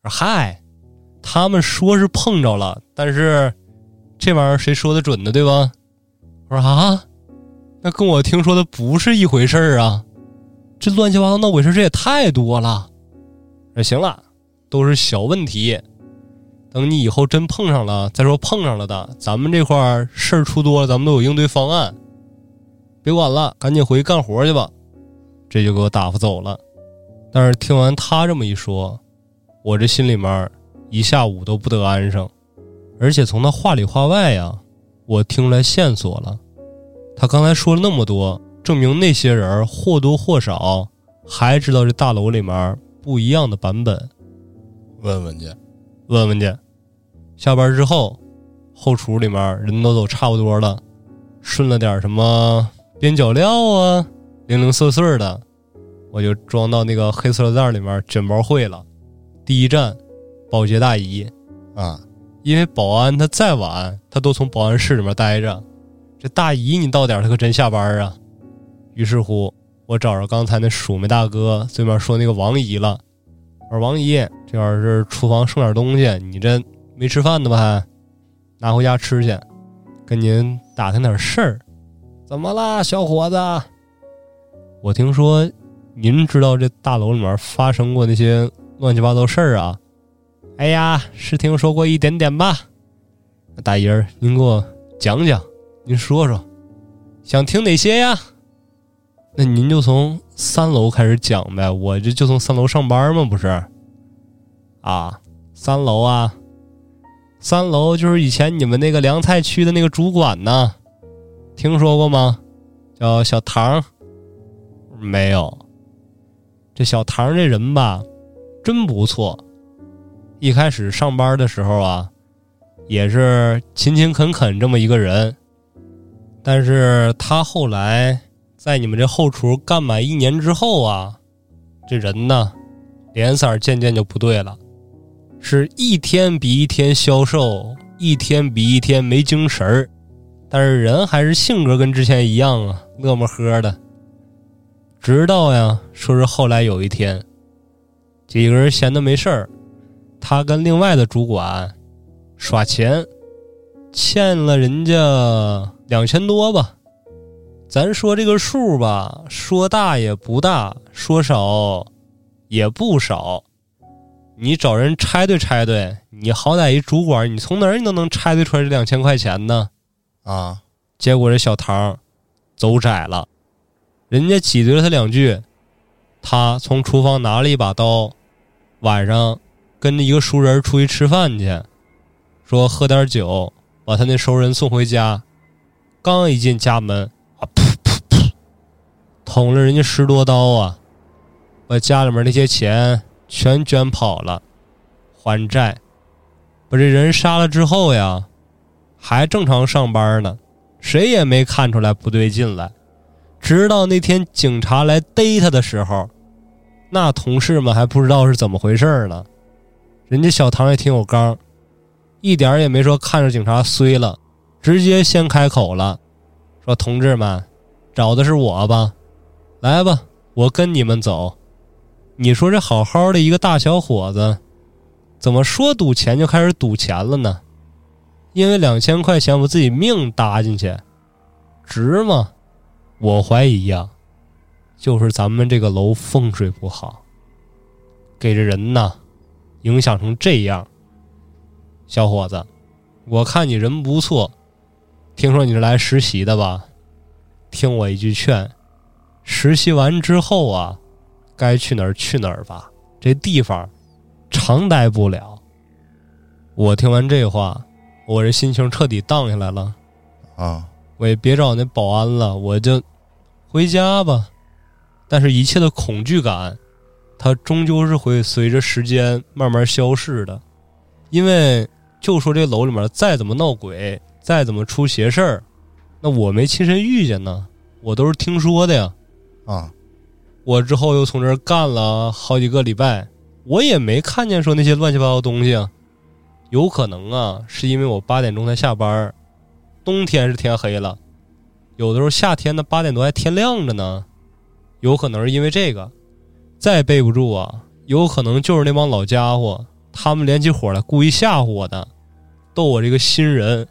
[SPEAKER 1] 说嗨，他们说是碰着了，但是这玩意儿谁说的准呢？对吧？我说啊，那跟我听说的不是一回事儿啊，这乱七八糟闹鬼事这也太多了。那行了，都是小问题，等你以后真碰上了再说碰上了的，咱们这块事儿出多了，咱们都有应对方案。别管了，赶紧回去干活去吧。这就给我打发走了。但是听完他这么一说，我这心里面一下午都不得安生，而且从他话里话外呀，我听出来线索了。他刚才说了那么多，证明那些人或多或少还知道这大楼里面不一样的版本。
[SPEAKER 3] 问问去，
[SPEAKER 1] 问问去。下班之后，后厨里面人都走差不多了，顺了点什么边角料啊，零零碎碎的，我就装到那个黑塑料袋里面卷包会了。第一站，保洁大姨，
[SPEAKER 3] 啊，
[SPEAKER 1] 因为保安他再晚，他都从保安室里面待着。这大姨你到点儿，他可真下班啊。于是乎，我找着刚才那鼠眉大哥对面说那个王姨了。我说王姨，这要是厨房剩点东西，你这没吃饭呢吧？还拿回家吃去。跟您打听点事儿。怎么啦，小伙子？我听说您知道这大楼里面发生过那些乱七八糟事儿啊？哎呀，是听说过一点点吧。大姨儿，您给我讲讲，您说说，想听哪些呀？那您就从三楼开始讲呗，我这就从三楼上班嘛，不是？啊，三楼啊，三楼就是以前你们那个凉菜区的那个主管呢，听说过吗？叫小唐。没有。这小唐这人吧，真不错。一开始上班的时候啊，也是勤勤恳恳这么一个人，但是他后来在你们这后厨干满一年之后啊，这人呢，脸色渐渐就不对了，是一天比一天消瘦，一天比一天没精神儿，但是人还是性格跟之前一样啊，乐么呵的。直到呀，说是后来有一天，几个人闲的没事儿，他跟另外的主管耍钱，欠了人家两千多吧。咱说这个数吧，说大也不大，说少也不少。你找人拆对拆对，你好歹一主管，你从哪儿你都能拆对出来这两千块钱呢？
[SPEAKER 3] 啊，
[SPEAKER 1] 结果这小唐走窄了，人家挤兑了他两句，他从厨房拿了一把刀，晚上跟着一个熟人出去吃饭去，说喝点酒，把他那熟人送回家。刚一进家门，捅了人家十多刀啊，把家里面那些钱全卷跑了，还债。把这人杀了之后呀，还正常上班呢。谁也没看出来不对劲来。直到那天警察来逮他的时候，那同事们还不知道是怎么回事呢。人家小唐也挺有刚，一点也没说看着警察衰了，直接先开口了，说：“同志们，找的是我吧？来吧，我跟你们走。你说这好好的一个大小伙子，怎么说赌钱就开始赌钱了呢？因为两千块钱，把自己命搭进去，值吗？”我怀疑呀，就是咱们这个楼风水不好，给这人呐影响成这样。小伙子，我看你人不错，听说你是来实习的吧？听我一句劝，实习完之后啊，该去哪儿去哪儿吧，这地方长待不了。我听完这话，我这心情彻底荡下来了
[SPEAKER 3] 啊。
[SPEAKER 1] 我也别找那保安了，我就回家吧。但是，一切的恐惧感，它终究是会随着时间慢慢消逝的。因为，就说这楼里面再怎么闹鬼，再怎么出邪事儿，那我没亲身遇见呢，我都是听说的呀。
[SPEAKER 3] 啊，
[SPEAKER 1] 我之后又从这儿干了好几个礼拜，我也没看见说那些乱七八糟东西啊。有可能啊，是因为我八点钟才下班。冬天是天黑了，有的时候夏天的八点多还天亮着呢，有可能是因为这个。再背不住啊，有可能就是那帮老家伙，他们联起伙来故意吓唬我的，逗我这个新人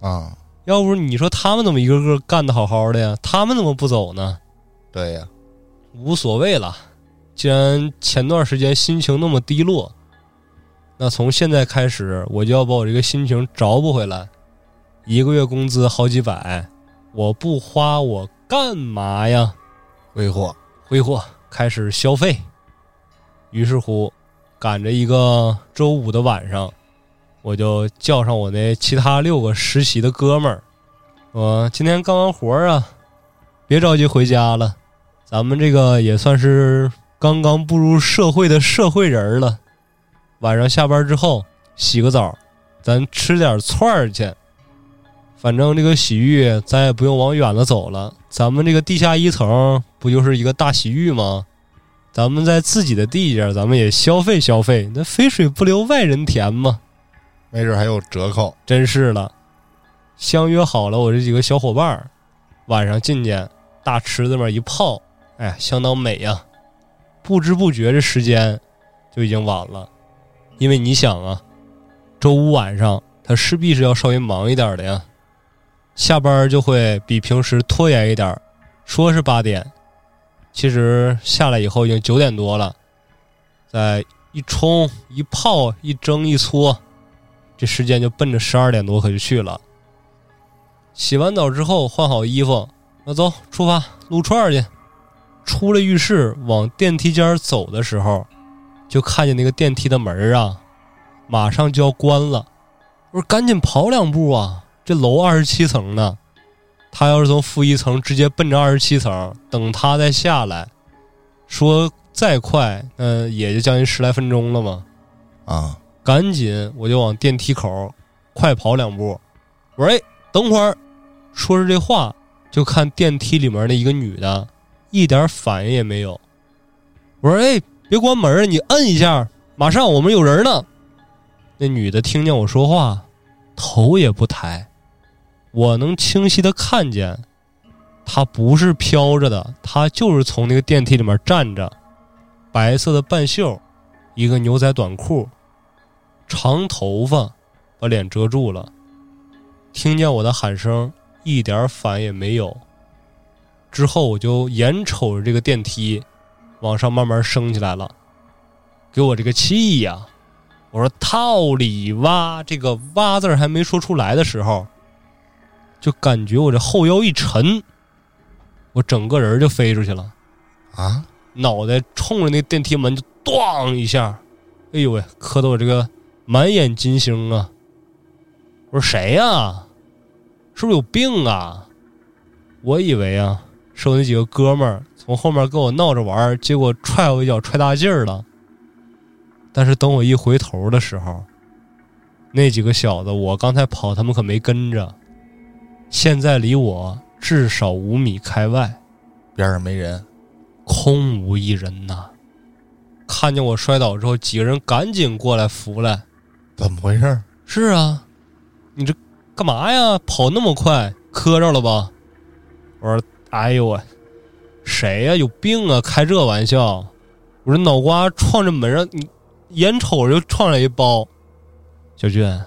[SPEAKER 3] 啊。
[SPEAKER 1] 要不你说他们怎么一个个干的好好的呀？他们怎么不走呢？
[SPEAKER 3] 对呀，
[SPEAKER 1] 无所谓了。既然前段时间心情那么低落，那从现在开始我就要把我这个心情找补回来。一个月工资好几百，我不花我干嘛呀？
[SPEAKER 3] 挥霍，
[SPEAKER 1] 挥霍，开始消费。于是乎，赶着一个周五的晚上，我就叫上我那其他六个实习的哥们儿，我今天干完活啊，别着急回家了，咱们这个也算是刚刚步入社会的社会人了。晚上下班之后洗个澡，咱吃点串儿去。反正这个洗浴咱也不用往远了走了，咱们这个地下一层不就是一个大洗浴吗？咱们在自己的地界，咱们也消费消费，那肥水不流外人田嘛，
[SPEAKER 3] 没准还有折扣。
[SPEAKER 1] 真是了，相约好了，我这几个小伙伴晚上进去大池子里面一泡，哎，相当美呀！不知不觉这时间就已经晚了，因为你想啊，周五晚上他势必是要稍微忙一点的呀。下班就会比平时拖延一点说是八点，其实下来以后已经九点多了。再一冲一泡一蒸一搓，这时间就奔着十二点多可就去了。洗完澡之后换好衣服，那走出发撸串去。出了浴室往电梯间走的时候，就看见那个电梯的门啊，马上就要关了。我说赶紧跑两步啊！这楼二十七层呢，他要是从负一层直接奔着二十七层，等他再下来，说再快，嗯，也就将近十来分钟了嘛。
[SPEAKER 3] 啊，
[SPEAKER 1] 赶紧我就往电梯口快跑两步。我说：“哎，等会儿。”说着这话，就看电梯里面那一个女的，一点反应也没有。我说：“哎，别关门，你摁一下，马上我们有人呢。”那女的听见我说话，头也不抬。我能清晰的看见，他不是飘着的，他就是从那个电梯里面站着，白色的半袖，一个牛仔短裤，长头发，把脸遮住了。听见我的喊声，一点反应也没有。之后我就眼瞅着这个电梯往上慢慢升起来了，给我这个气呀！我说套里蛙，这个蛙字还没说出来的时候。就感觉我这后腰一沉，我整个人就飞出去了，
[SPEAKER 3] 啊！
[SPEAKER 1] 脑袋冲着那电梯门就咣一下，哎呦喂，磕得我这个满眼金星啊！我说谁呀？是不是有病啊？我以为啊，是我那几个哥们儿从后面跟我闹着玩结果踹我一脚，踹大劲儿了。但是等我一回头的时候，那几个小子，我刚才跑，他们可没跟着。现在离我至少五米开外，
[SPEAKER 3] 边上没人，
[SPEAKER 1] 空无一人呐。看见我摔倒之后，几个人赶紧过来扶来。
[SPEAKER 3] 怎么回事？
[SPEAKER 1] 是啊，你这干嘛呀？跑那么快，磕着了吧？我说：“哎呦喂，谁呀？有病啊？开这玩笑！”我这：“脑瓜撞这门上，你眼瞅着就撞了一包。”小俊，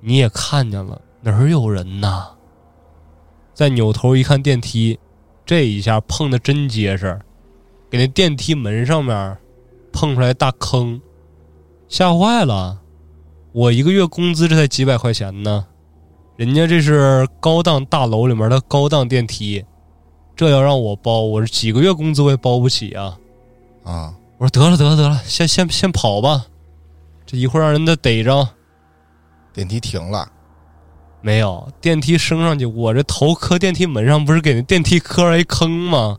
[SPEAKER 1] 你也看见了，哪儿有人呐？再扭头一看电梯，这一下碰的真结实，给那电梯门上面碰出来大坑，吓坏了。我一个月工资这才几百块钱呢，人家这是高档大楼里面的高档电梯，这要让我包，我是几个月工资我也包不起啊！
[SPEAKER 3] 啊，
[SPEAKER 1] 我说得了得了得了，先先先跑吧，这一会儿让人家逮着。
[SPEAKER 3] 电梯停了，
[SPEAKER 1] 没有电梯升上去，我这头磕电梯门上，不是给那电梯磕了一坑吗？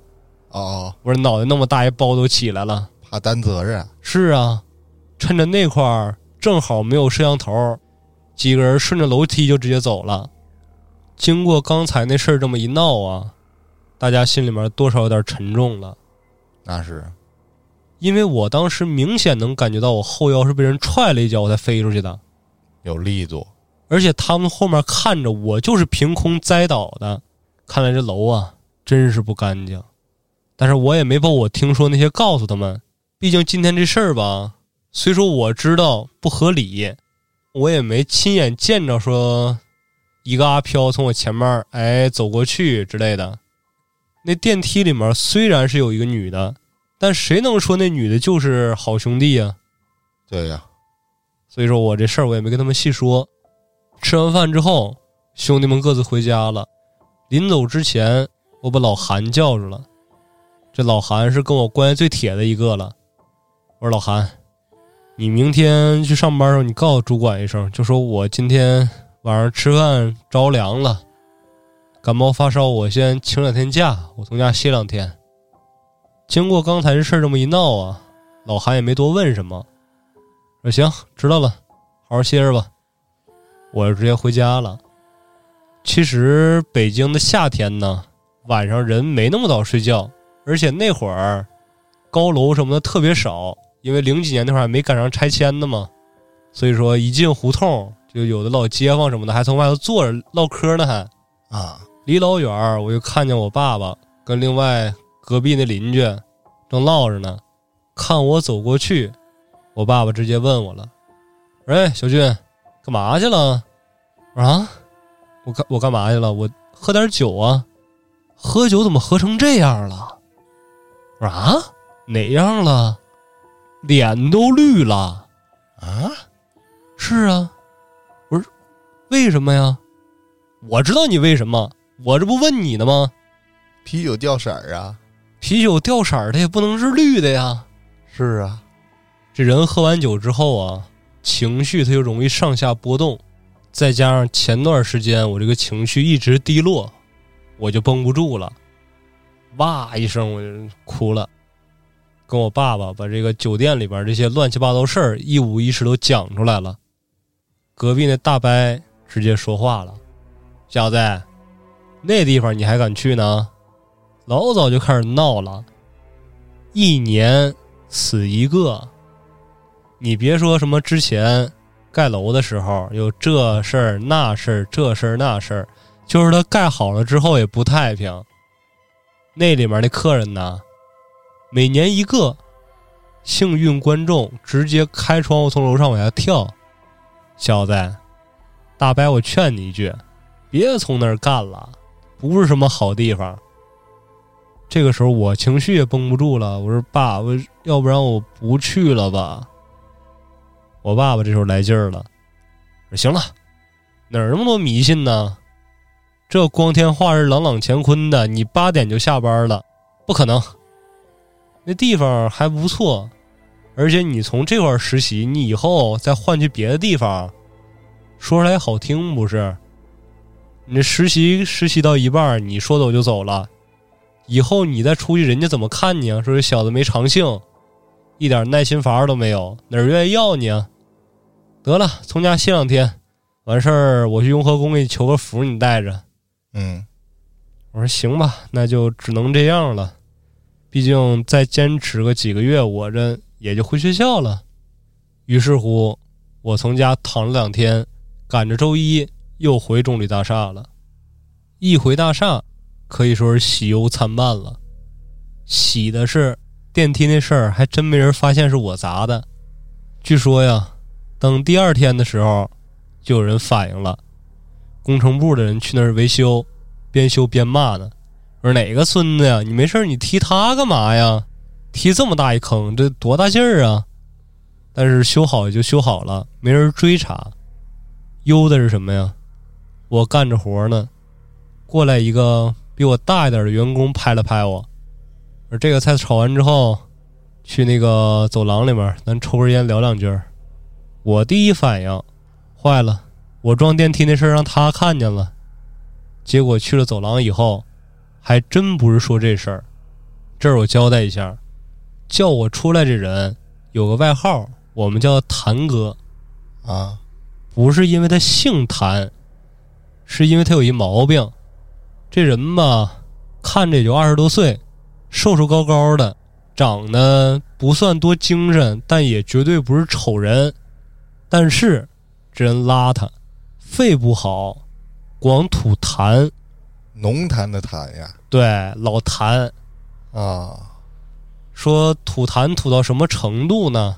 [SPEAKER 3] 哦，
[SPEAKER 1] 我这脑袋那么大一包都起来了。
[SPEAKER 3] 怕担责任，
[SPEAKER 1] 是啊，趁着那块儿正好没有摄像头，几个人顺着楼梯就直接走了。经过刚才那事儿这么一闹啊，大家心里面多少有点沉重了，
[SPEAKER 3] 那是
[SPEAKER 1] 因为我当时明显能感觉到我后腰是被人踹了一脚我才飞出去的，
[SPEAKER 3] 有力度。
[SPEAKER 1] 而且他们后面看着我就是凭空栽倒的，看来这楼啊真是不干净。但是我也没把我听说那些告诉他们，毕竟今天这事儿吧，虽说我知道不合理，我也没亲眼见着说一个阿飘从我前面哎走过去之类的。那电梯里面虽然是有一个女的，但谁能说那女的就是好兄弟呀、
[SPEAKER 3] 对呀，
[SPEAKER 1] 所以说我这事儿我也没跟他们细说。吃完饭之后，兄弟们各自回家了。临走之前，我把老韩叫住了。这老韩是跟我关系最铁的一个了。我说老韩，你明天去上班的时候，你告诉主管一声，就说我今天晚上吃饭着凉了，感冒发烧，我先请两天假，我从家歇两天。经过刚才这事儿这么一闹啊，老韩也没多问什么，说行，知道了，好好歇着吧。我就直接回家了。其实北京的夏天呢，晚上人没那么早睡觉，而且那会儿高楼什么的特别少，因为零几年那会儿还没赶上拆迁呢嘛，所以说一进胡同就有的老街坊什么的还从外头坐着唠嗑呢，还
[SPEAKER 3] 啊，
[SPEAKER 1] 离老远儿我就看见我爸爸跟另外隔壁那邻居正唠着呢，看我走过去，我爸爸直接问我了：“哎，小俊，干嘛去了？”我说啊，我干我干嘛去了？我喝点酒啊，喝酒怎么喝成这样了？我说啊，哪样了？脸都绿了。
[SPEAKER 3] 啊，
[SPEAKER 1] 是啊，我说为什么呀？我知道你为什么，我这不问你呢吗？
[SPEAKER 3] 啤酒掉色儿啊，
[SPEAKER 1] 啤酒掉色儿，它也不能是绿的呀。
[SPEAKER 3] 是啊，
[SPEAKER 1] 这人喝完酒之后啊，情绪它就容易上下波动，再加上前段时间我这个情绪一直低落，我就绷不住了，哇一声我就哭了，跟我爸爸把这个酒店里边这些乱七八糟事儿一五一十都讲出来了。隔壁那大伯直接说话了：“小子，那地方你还敢去呢？老早就开始闹了，一年死一个。你别说什么之前盖楼的时候有这事儿那事儿，这事儿那事儿，就是他盖好了之后也不太平。那里面的客人呢，每年一个，幸运观众直接开窗户从楼上往下跳。小子，大伯，我劝你一句，别从那儿干了，不是什么好地方。这个时候我情绪也绷不住了，我说爸，我要不然我不去了吧。我爸爸这时候来劲儿了，说行了，哪儿那么多迷信呢？这光天化日、朗朗乾坤的，你八点就下班了，不可能。那地方还不错，而且你从这块实习，你以后再换去别的地方，说出来好听不是？你这实习实习到一半，你说走就走了，以后你再出去，人家怎么看你啊？说这小子没长性，一点耐心法都没有，哪儿愿意要你啊？得了，从家歇两天，完事儿我去雍和宫给你求个福，你带着。
[SPEAKER 3] 嗯
[SPEAKER 1] 我说行吧，那就只能这样了。毕竟再坚持个几个月，我这也就回学校了。于是乎，我从家躺了两天，赶着周一又回中旅大厦了。一回大厦，可以说是喜忧参半了。喜的是电梯那事儿还真没人发现是我砸的。据说呀，等第二天的时候，就有人反映了，工程部的人去那儿维修，边修边骂呢，说哪个孙子呀，你没事你踢他干嘛呀？踢这么大一坑，这多大劲儿啊！但是修好也就修好了，没人追查。忧的是什么呀？我干着活呢，过来一个比我大一点的员工拍了拍我，而这个菜炒完之后，去那个走廊里面，咱抽根烟聊两句。我第一反应，坏了，我撞电梯那事儿让他看见了。结果去了走廊以后，还真不是说这事儿。这儿我交代一下，叫我出来这人有个外号，我们叫谭哥，
[SPEAKER 3] 啊，
[SPEAKER 1] 不是因为他姓谭，是因为他有一毛病。这人吧，看着也就二十多岁，瘦瘦高高的，长得不算多精神，但也绝对不是丑人。但是这人邋遢，肺不好，光吐痰，
[SPEAKER 3] 浓痰的痰呀，
[SPEAKER 1] 对，老痰。
[SPEAKER 3] 啊，
[SPEAKER 1] 说吐痰吐到什么程度呢？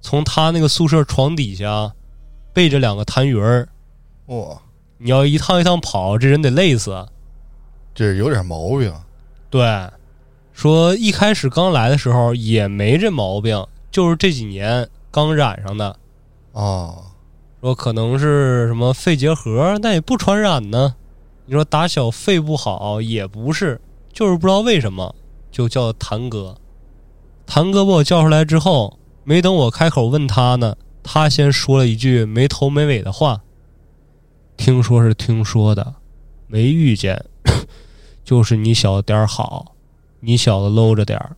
[SPEAKER 1] 从他那个宿舍床底下背着两个痰盂儿，
[SPEAKER 3] 哇，
[SPEAKER 1] 你要一趟一趟跑，这人得累死。
[SPEAKER 3] 这有点毛病
[SPEAKER 1] 对，说一开始刚来的时候也没这毛病，就是这几年刚染上的。
[SPEAKER 3] 啊，
[SPEAKER 1] 说可能是什么肺结核，但也不传染呢。你说打小肺不好也不是，就是不知道为什么就叫谭哥。谭哥把我叫出来之后，没等我开口问他呢，他先说了一句没头没尾的话。听说是听说的，没遇见，就是你小子点儿好，你小子搂着点儿，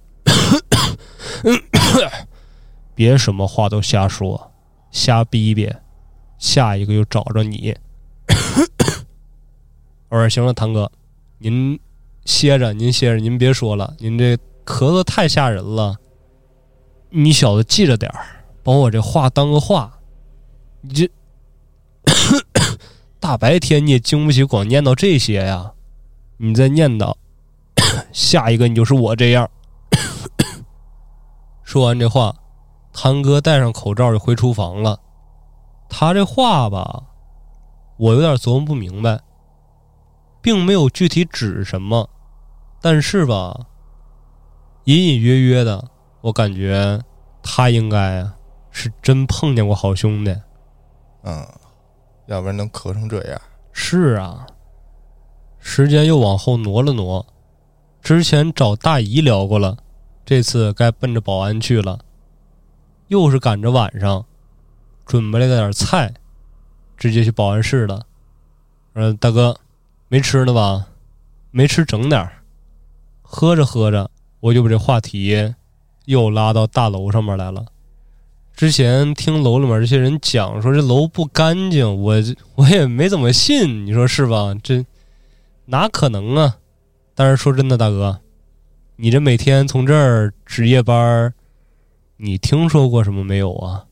[SPEAKER 1] 别什么话都瞎说，瞎逼逼，下一个又找着你。我说行了，谭哥，您歇着，您歇着，您别说了，您这咳嗽太吓人了。你小子记着点儿，把我这话当个话。你这大白天你也经不起光念叨这些呀！你再念叨，下一个你就是我这样。说完这话，谭哥戴上口罩就回厨房了。他这话吧，我有点琢磨不明白，并没有具体指什么，但是吧，隐隐约约的，我感觉他应该是真碰见过好兄弟。
[SPEAKER 3] 嗯，要不然能咳成这样。
[SPEAKER 1] 是啊，时间又往后挪了挪，之前找大姨聊过了，这次该奔着保安去了，又是赶着晚上，准备了点菜，直接去保安室了。呃，大哥，没吃呢吧？没吃，整点儿。喝着喝着，我就把这话题又拉到大楼上面来了。之前听楼里面这些人讲说这楼不干净，我我也没怎么信，你说是吧？这哪可能啊？但是说真的，大哥，你这每天从这儿值夜班，你听说过什么没有啊？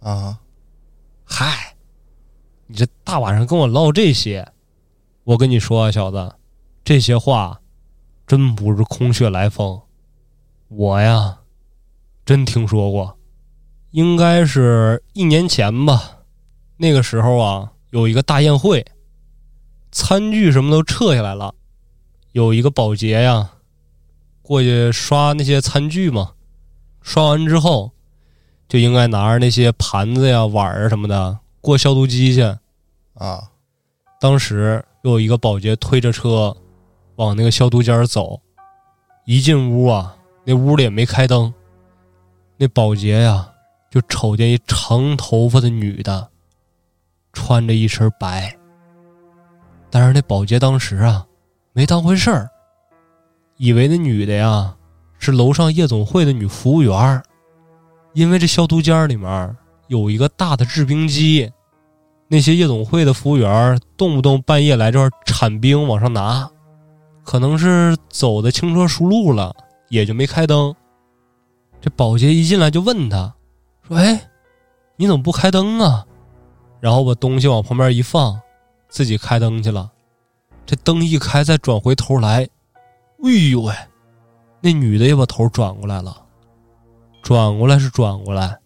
[SPEAKER 3] 啊，
[SPEAKER 1] 嗨，你这大晚上跟我唠这些，我跟你说啊，小子，这些话真不是空穴来风，我呀，真听说过。应该是一年前吧，那个时候啊，有一个大宴会，餐具什么都撤下来了，有一个保洁呀，过去刷那些餐具嘛，刷完之后，就应该拿着那些盘子呀、碗儿什么的过消毒机去。
[SPEAKER 3] 啊，
[SPEAKER 1] 当时又有一个保洁推着车往那个消毒间儿走，一进屋啊，那屋里也没开灯，那保洁呀。就瞅见一长头发的女的，穿着一身白。但是那保洁当时啊，没当回事儿，以为那女的呀是楼上夜总会的女服务员，因为这消毒间里面有一个大的制冰机，那些夜总会的服务员动不动半夜来这儿铲冰往上拿，可能是走的轻车熟路了，也就没开灯。这保洁一进来就问他，说：“哎，你怎么不开灯啊？”然后把东西往旁边一放，自己开灯去了。这灯一开，再转回头来，哎呦喂，那女的也把头转过来了。转过来是转过来，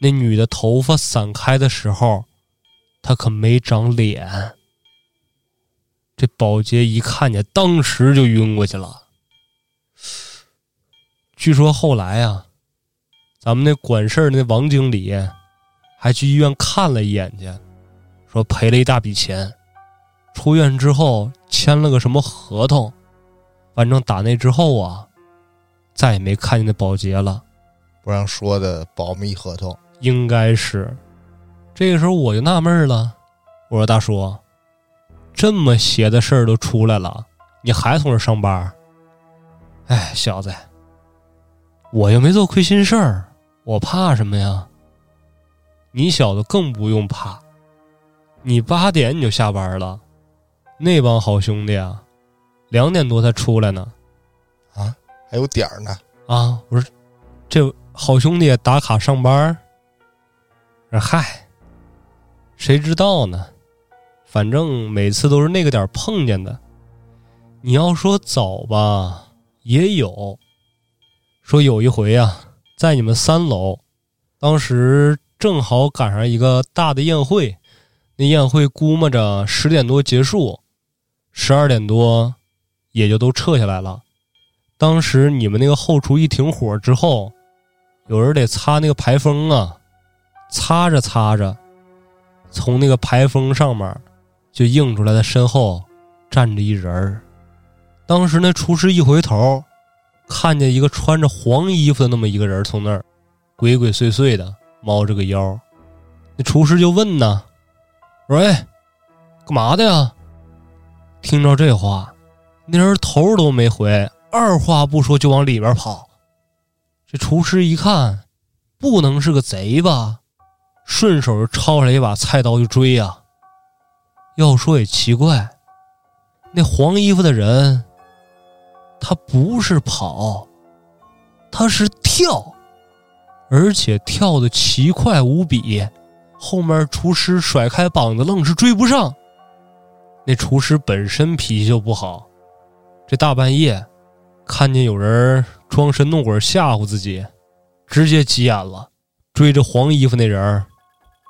[SPEAKER 1] 那女的头发散开的时候，她可没长脸。这保洁一看见，当时就晕过去了。据说后来啊，咱们那管事儿那王经理还去医院看了一眼去，说赔了一大笔钱。出院之后签了个什么合同，反正打那之后啊，再也没看见那保洁了。
[SPEAKER 3] 不让说的保密合同，
[SPEAKER 1] 应该是。这个时候我就纳闷了，我说大叔，这么邪的事儿都出来了，你还从这上班？哎，小子，我又没做亏心事儿，我怕什么呀？你小子更不用怕，你八点你就下班了，那帮好兄弟啊，两点多才出来呢。
[SPEAKER 3] 啊，还有点儿呢。
[SPEAKER 1] 啊，我说这。好兄弟打卡上班嗨，谁知道呢？反正每次都是那个点碰见的。你要说早吧，也有。说有一回啊，在你们三楼，当时正好赶上一个大的宴会，那宴会估摸着十点多结束，十二点多也就都撤下来了。当时你们那个后厨一停火之后。有人得擦那个排风啊，擦着擦着，从那个排风上面就映出来，他身后站着一人儿。当时那厨师一回头，看见一个穿着黄衣服的那么一个人从那儿鬼鬼祟祟的猫着个腰。那厨师就问呢：“说哎，干嘛的呀？”听着这话，那人头都没回，二话不说就往里边跑。这厨师一看，不能是个贼吧？顺手抄来一把菜刀就追呀。要说也奇怪，那黄衣服的人，他不是跑，他是跳，而且跳的奇快无比。后面厨师甩开膀子，愣是追不上。那厨师本身脾气就不好，这大半夜。看见有人装神弄鬼吓唬自己，直接急眼了，追着黄衣服那人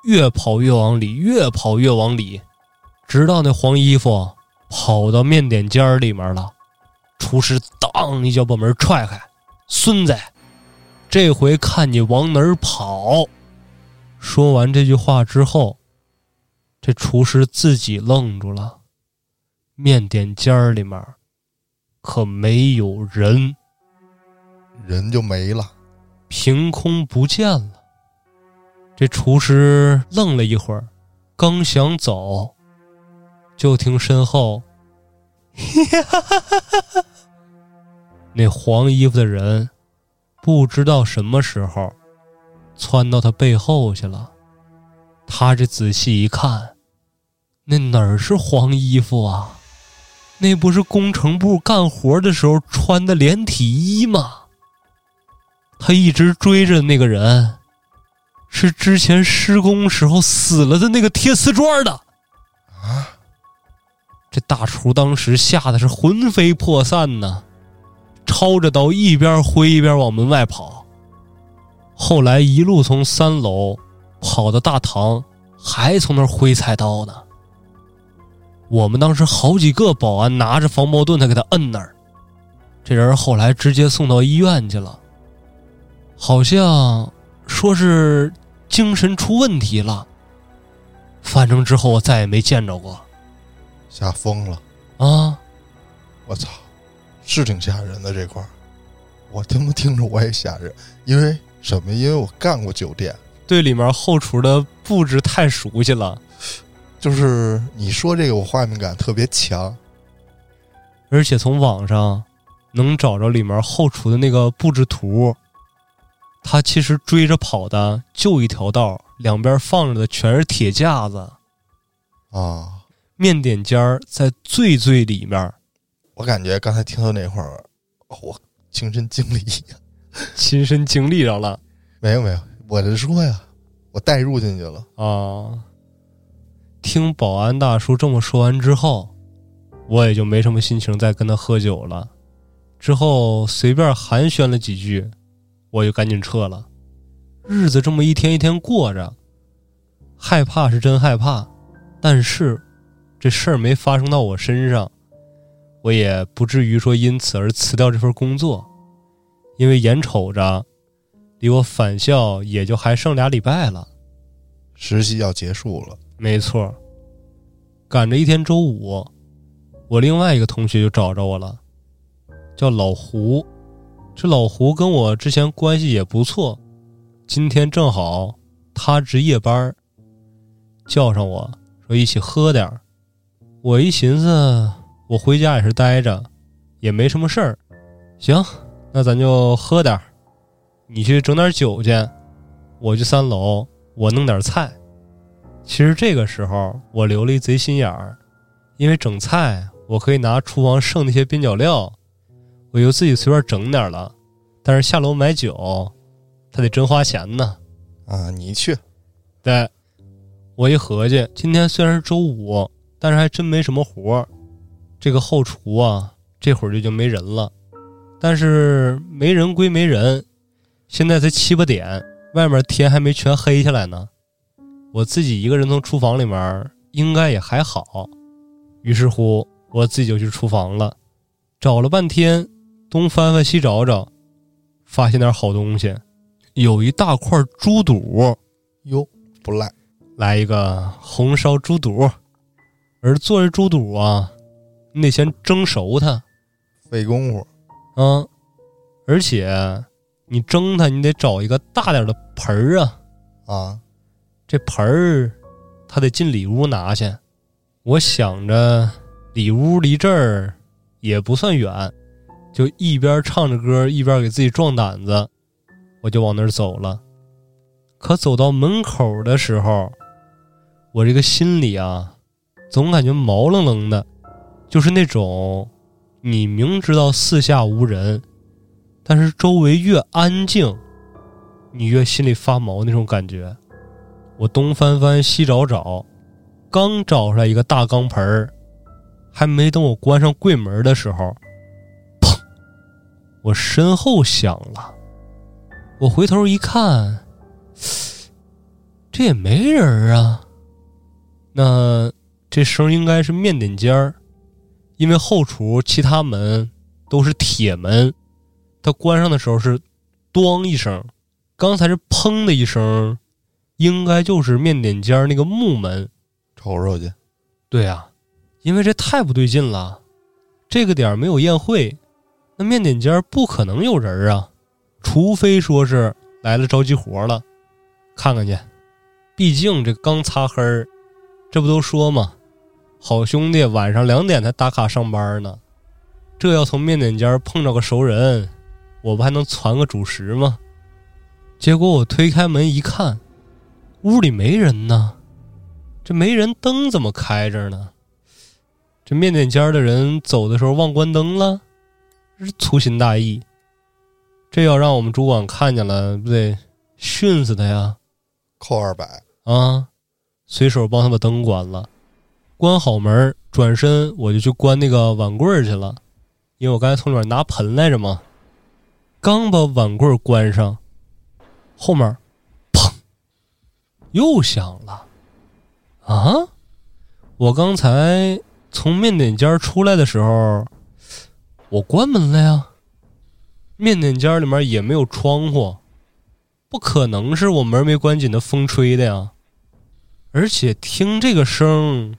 [SPEAKER 1] 越跑越往里，越跑越往里，直到那黄衣服跑到面点间里面了。厨师当一脚把门踹开，孙子，这回看你往哪儿跑！说完这句话之后，这厨师自己愣住了，面点间里面。可没有人，
[SPEAKER 3] 人就没了，
[SPEAKER 1] 凭空不见了。这厨师愣了一会儿，刚想走，就听身后，那黄衣服的人不知道什么时候窜到他背后去了。他这仔细一看，那哪儿是黄衣服啊？那不是工程部干活的时候穿的连体衣吗？他一直追着那个人，是之前施工时候死了的那个贴瓷砖的。
[SPEAKER 3] 啊！
[SPEAKER 1] 这大厨当时吓得是魂飞魄散呢，抄着刀一边挥一边往门外跑。后来一路从三楼跑到大堂，还从那儿挥菜刀呢。我们当时好几个保安拿着防爆盾，他给他摁那儿。这人后来直接送到医院去了，好像说是精神出问题了。反正之后我再也没见着过，
[SPEAKER 3] 吓疯了
[SPEAKER 1] 啊！
[SPEAKER 3] 我操，是挺吓人的这块儿。我他妈听着我也吓人，因为什么？因为我干过酒店，
[SPEAKER 1] 对里面后厨的布置太熟悉了。
[SPEAKER 3] 就是你说这个，我画面感特别强，
[SPEAKER 1] 而且从网上能找着里面后厨的那个布置图。他其实追着跑的就一条道，两边放着的全是铁架子，
[SPEAKER 3] 啊，
[SPEAKER 1] 面点尖儿在最最里面，
[SPEAKER 3] 我感觉刚才听到那会儿，我亲身经历，
[SPEAKER 1] 亲身经历着了
[SPEAKER 3] 没有没有，我就说呀，我代入进去了。
[SPEAKER 1] 啊。听保安大叔这么说完之后，我也就没什么心情再跟他喝酒了。之后随便寒暄了几句，我就赶紧撤了。日子这么一天一天过着，害怕是真害怕，但是这事儿没发生到我身上，我也不至于说因此而辞掉这份工作，因为眼瞅着离我返校也就还剩俩礼拜了。
[SPEAKER 3] 实习要结束了，
[SPEAKER 1] 没错，赶着一天周五，我另外一个同学就找着我了，叫老胡。这老胡跟我之前关系也不错，今天正好他值夜班，叫上我说一起喝点儿。我一寻思，我回家也是待着，也没什么事儿，行，那咱就喝点儿。你去整点酒去，我去三楼，我弄点菜。其实这个时候我留了一贼心眼儿，因为整菜我可以拿厨房剩那些边角料，我就自己随便整点儿了。但是下楼买酒，他得真花钱呢。
[SPEAKER 3] 啊，你去，
[SPEAKER 1] 对，我一合计，今天虽然是周五，但是还真没什么活儿。这个后厨啊，这会儿就就没人了。但是没人归没人，现在才七八点，外面天还没全黑下来呢。我自己一个人从厨房里面，应该也还好。于是乎，我自己就去厨房了，找了半天，东翻翻西找找，发现点好东西，有一大块猪肚。
[SPEAKER 3] 哟，不赖，
[SPEAKER 1] 来一个红烧猪肚，而做这猪肚啊，你得先蒸熟它，
[SPEAKER 3] 费功夫。
[SPEAKER 1] 啊，而且你蒸它，你得找一个大点的盆儿啊，
[SPEAKER 3] 啊，
[SPEAKER 1] 这盆儿他得进里屋拿去。我想着里屋离这儿也不算远，就一边唱着歌一边给自己壮胆子，我就往那儿走了。可走到门口的时候，我这个心里啊，总感觉毛愣愣的，就是那种你明知道四下无人，但是周围越安静，你越心里发毛那种感觉。我东翻翻西找找，刚找出来一个大钢盆儿，还没等我关上柜门的时候，砰！我身后响了。我回头一看，这也没人啊。那这声应该是面点尖儿，因为后厨其他门都是铁门，它关上的时候是“咣”一声，刚才是“砰”的一声。应该就是面点尖儿那个木门，
[SPEAKER 3] 瞅瞅去。
[SPEAKER 1] 对啊，因为这太不对劲了，这个点儿没有宴会，那面点尖儿不可能有人啊，除非说是来了着急活了，看看去。毕竟这刚擦黑儿，这不都说嘛，好兄弟晚上两点才打卡上班呢，这要从面点间碰着个熟人，我不还能攒个主食吗？结果我推开门一看。屋里没人呢，这没人，灯怎么开着呢？这面点间的人走的时候忘关灯了，这是粗心大意。这要让我们主管看见了，不得训死他呀？
[SPEAKER 3] 扣二百
[SPEAKER 1] 啊！随手帮他把灯关了，关好门，转身我就去关那个碗柜去了，因为我刚才从里面拿盆来着嘛。刚把碗柜关上，后面。砰又响了，啊！我刚才从面点间出来的时候，我关门了呀。面点间里面也没有窗户，不可能是我门没关紧的风吹的呀。而且听这个声，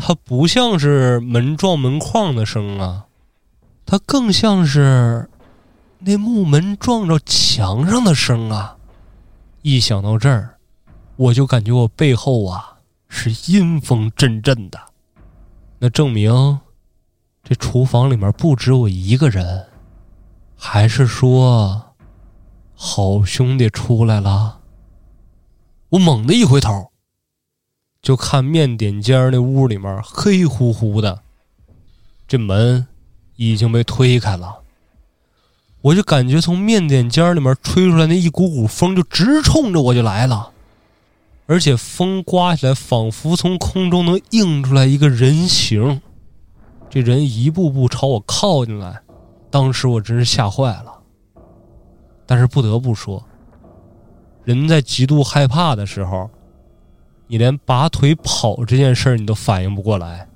[SPEAKER 1] 它不像是门撞门框的声啊，它更像是那木门撞着墙上的声啊。一想到这儿。我就感觉我背后啊是阴风阵阵的，那证明这厨房里面不止我一个人，还是说好兄弟出来了？我猛地一回头，就看面点间那屋里面黑乎乎的，这门已经被推开了。我就感觉从面点间里面吹出来那一股股风，就直冲着我就来了，而且风刮起来，仿佛从空中能映出来一个人形。这人一步步朝我靠进来，当时我真是吓坏了。但是不得不说，人在极度害怕的时候，你连拔腿跑这件事儿你都反应不过来。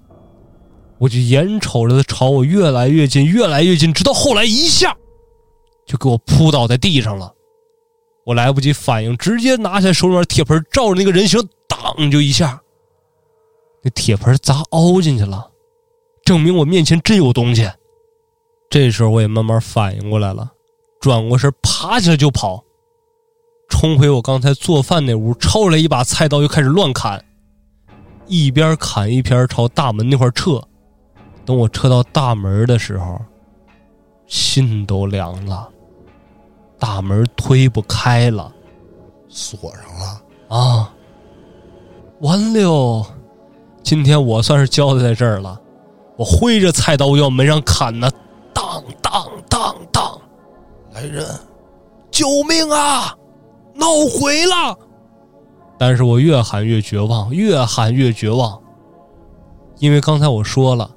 [SPEAKER 1] 我就眼瞅着他朝我越来越近，越来越近，直到后来一下。就给我扑倒在地上了，我来不及反应，直接拿起来手里面铁盆，照着那个人形，当就一下，那铁盆砸凹进去了，证明我面前真有东西。这时候我也慢慢反应过来了，转过身爬起来就跑，冲回我刚才做饭那屋，抄来一把菜刀就开始乱砍，一边砍一边朝大门那块撤。等我撤到大门的时候。心都凉了，大门推不开了，
[SPEAKER 3] 锁上了
[SPEAKER 1] 啊！完了，今天我算是交代在这儿了。我挥着菜刀要门上砍呢，当当当当，
[SPEAKER 3] 来人！
[SPEAKER 1] 救命啊！闹回了！但是我越喊越绝望，越喊越绝望，因为刚才我说了，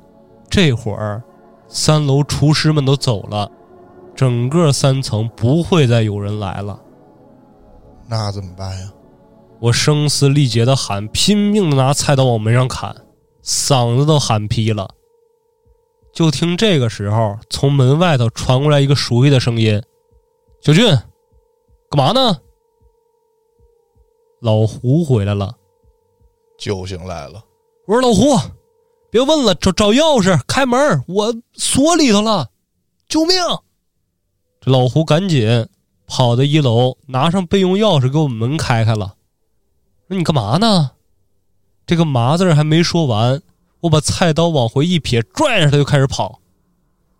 [SPEAKER 1] 这会儿。三楼厨师们都走了，整个三层不会再有人来了。
[SPEAKER 3] 那怎么办呀？
[SPEAKER 1] 我声嘶力竭的喊，拼命的拿菜刀往门上砍，嗓子都喊劈了。就听这个时候，从门外头传过来一个熟悉的声音：“小俊，干嘛呢？”老胡回来了，
[SPEAKER 3] 救星来了。
[SPEAKER 1] 我说老胡。别问了，找找钥匙开门，我锁里头了，救命！这老胡赶紧跑到一楼，拿上备用钥匙给我们门开开了。说你干嘛呢？这个“麻”字还没说完，我把菜刀往回一撇，拽着他就开始跑，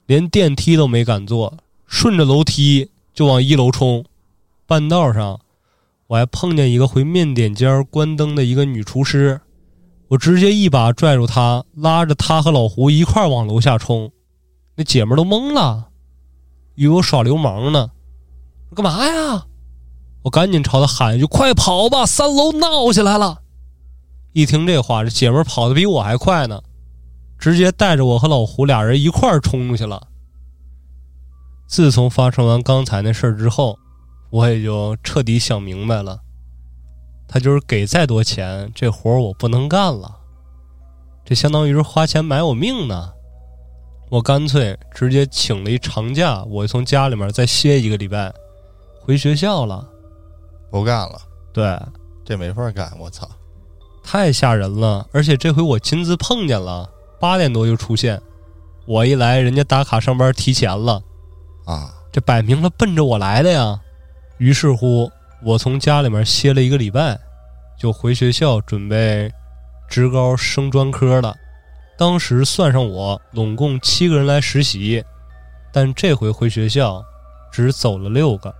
[SPEAKER 1] 连电梯都没敢坐，顺着楼梯就往一楼冲。半道上，我还碰见一个回面点间关灯的一个女厨师。我直接一把拽住她，拉着她和老胡一块往楼下冲。那姐们都懵了，以为我耍流氓呢。干嘛呀？我赶紧朝他喊一句：“快跑吧，三楼闹起来了！”一听这话，这姐们跑的比我还快呢，直接带着我和老胡俩人一块冲出去了。自从发生完刚才那事儿之后，我也就彻底想明白了。他就是给再多钱，这活我不能干了，这相当于是花钱买我命呢。我干脆直接请了一长假，我从家里面再歇一个礼拜，回学校了，
[SPEAKER 3] 不干了。
[SPEAKER 1] 对，
[SPEAKER 3] 这没法干，我操，
[SPEAKER 1] 太吓人了！而且这回我亲自碰见了，八点多就出现，我一来，人家打卡上班提前了，
[SPEAKER 3] 啊，
[SPEAKER 1] 这摆明了奔着我来的呀。于是乎。我从家里面歇了一个礼拜，就回学校准备职高升专科了。当时算上我，拢共七个人来实习，但这回回学校只走了六个。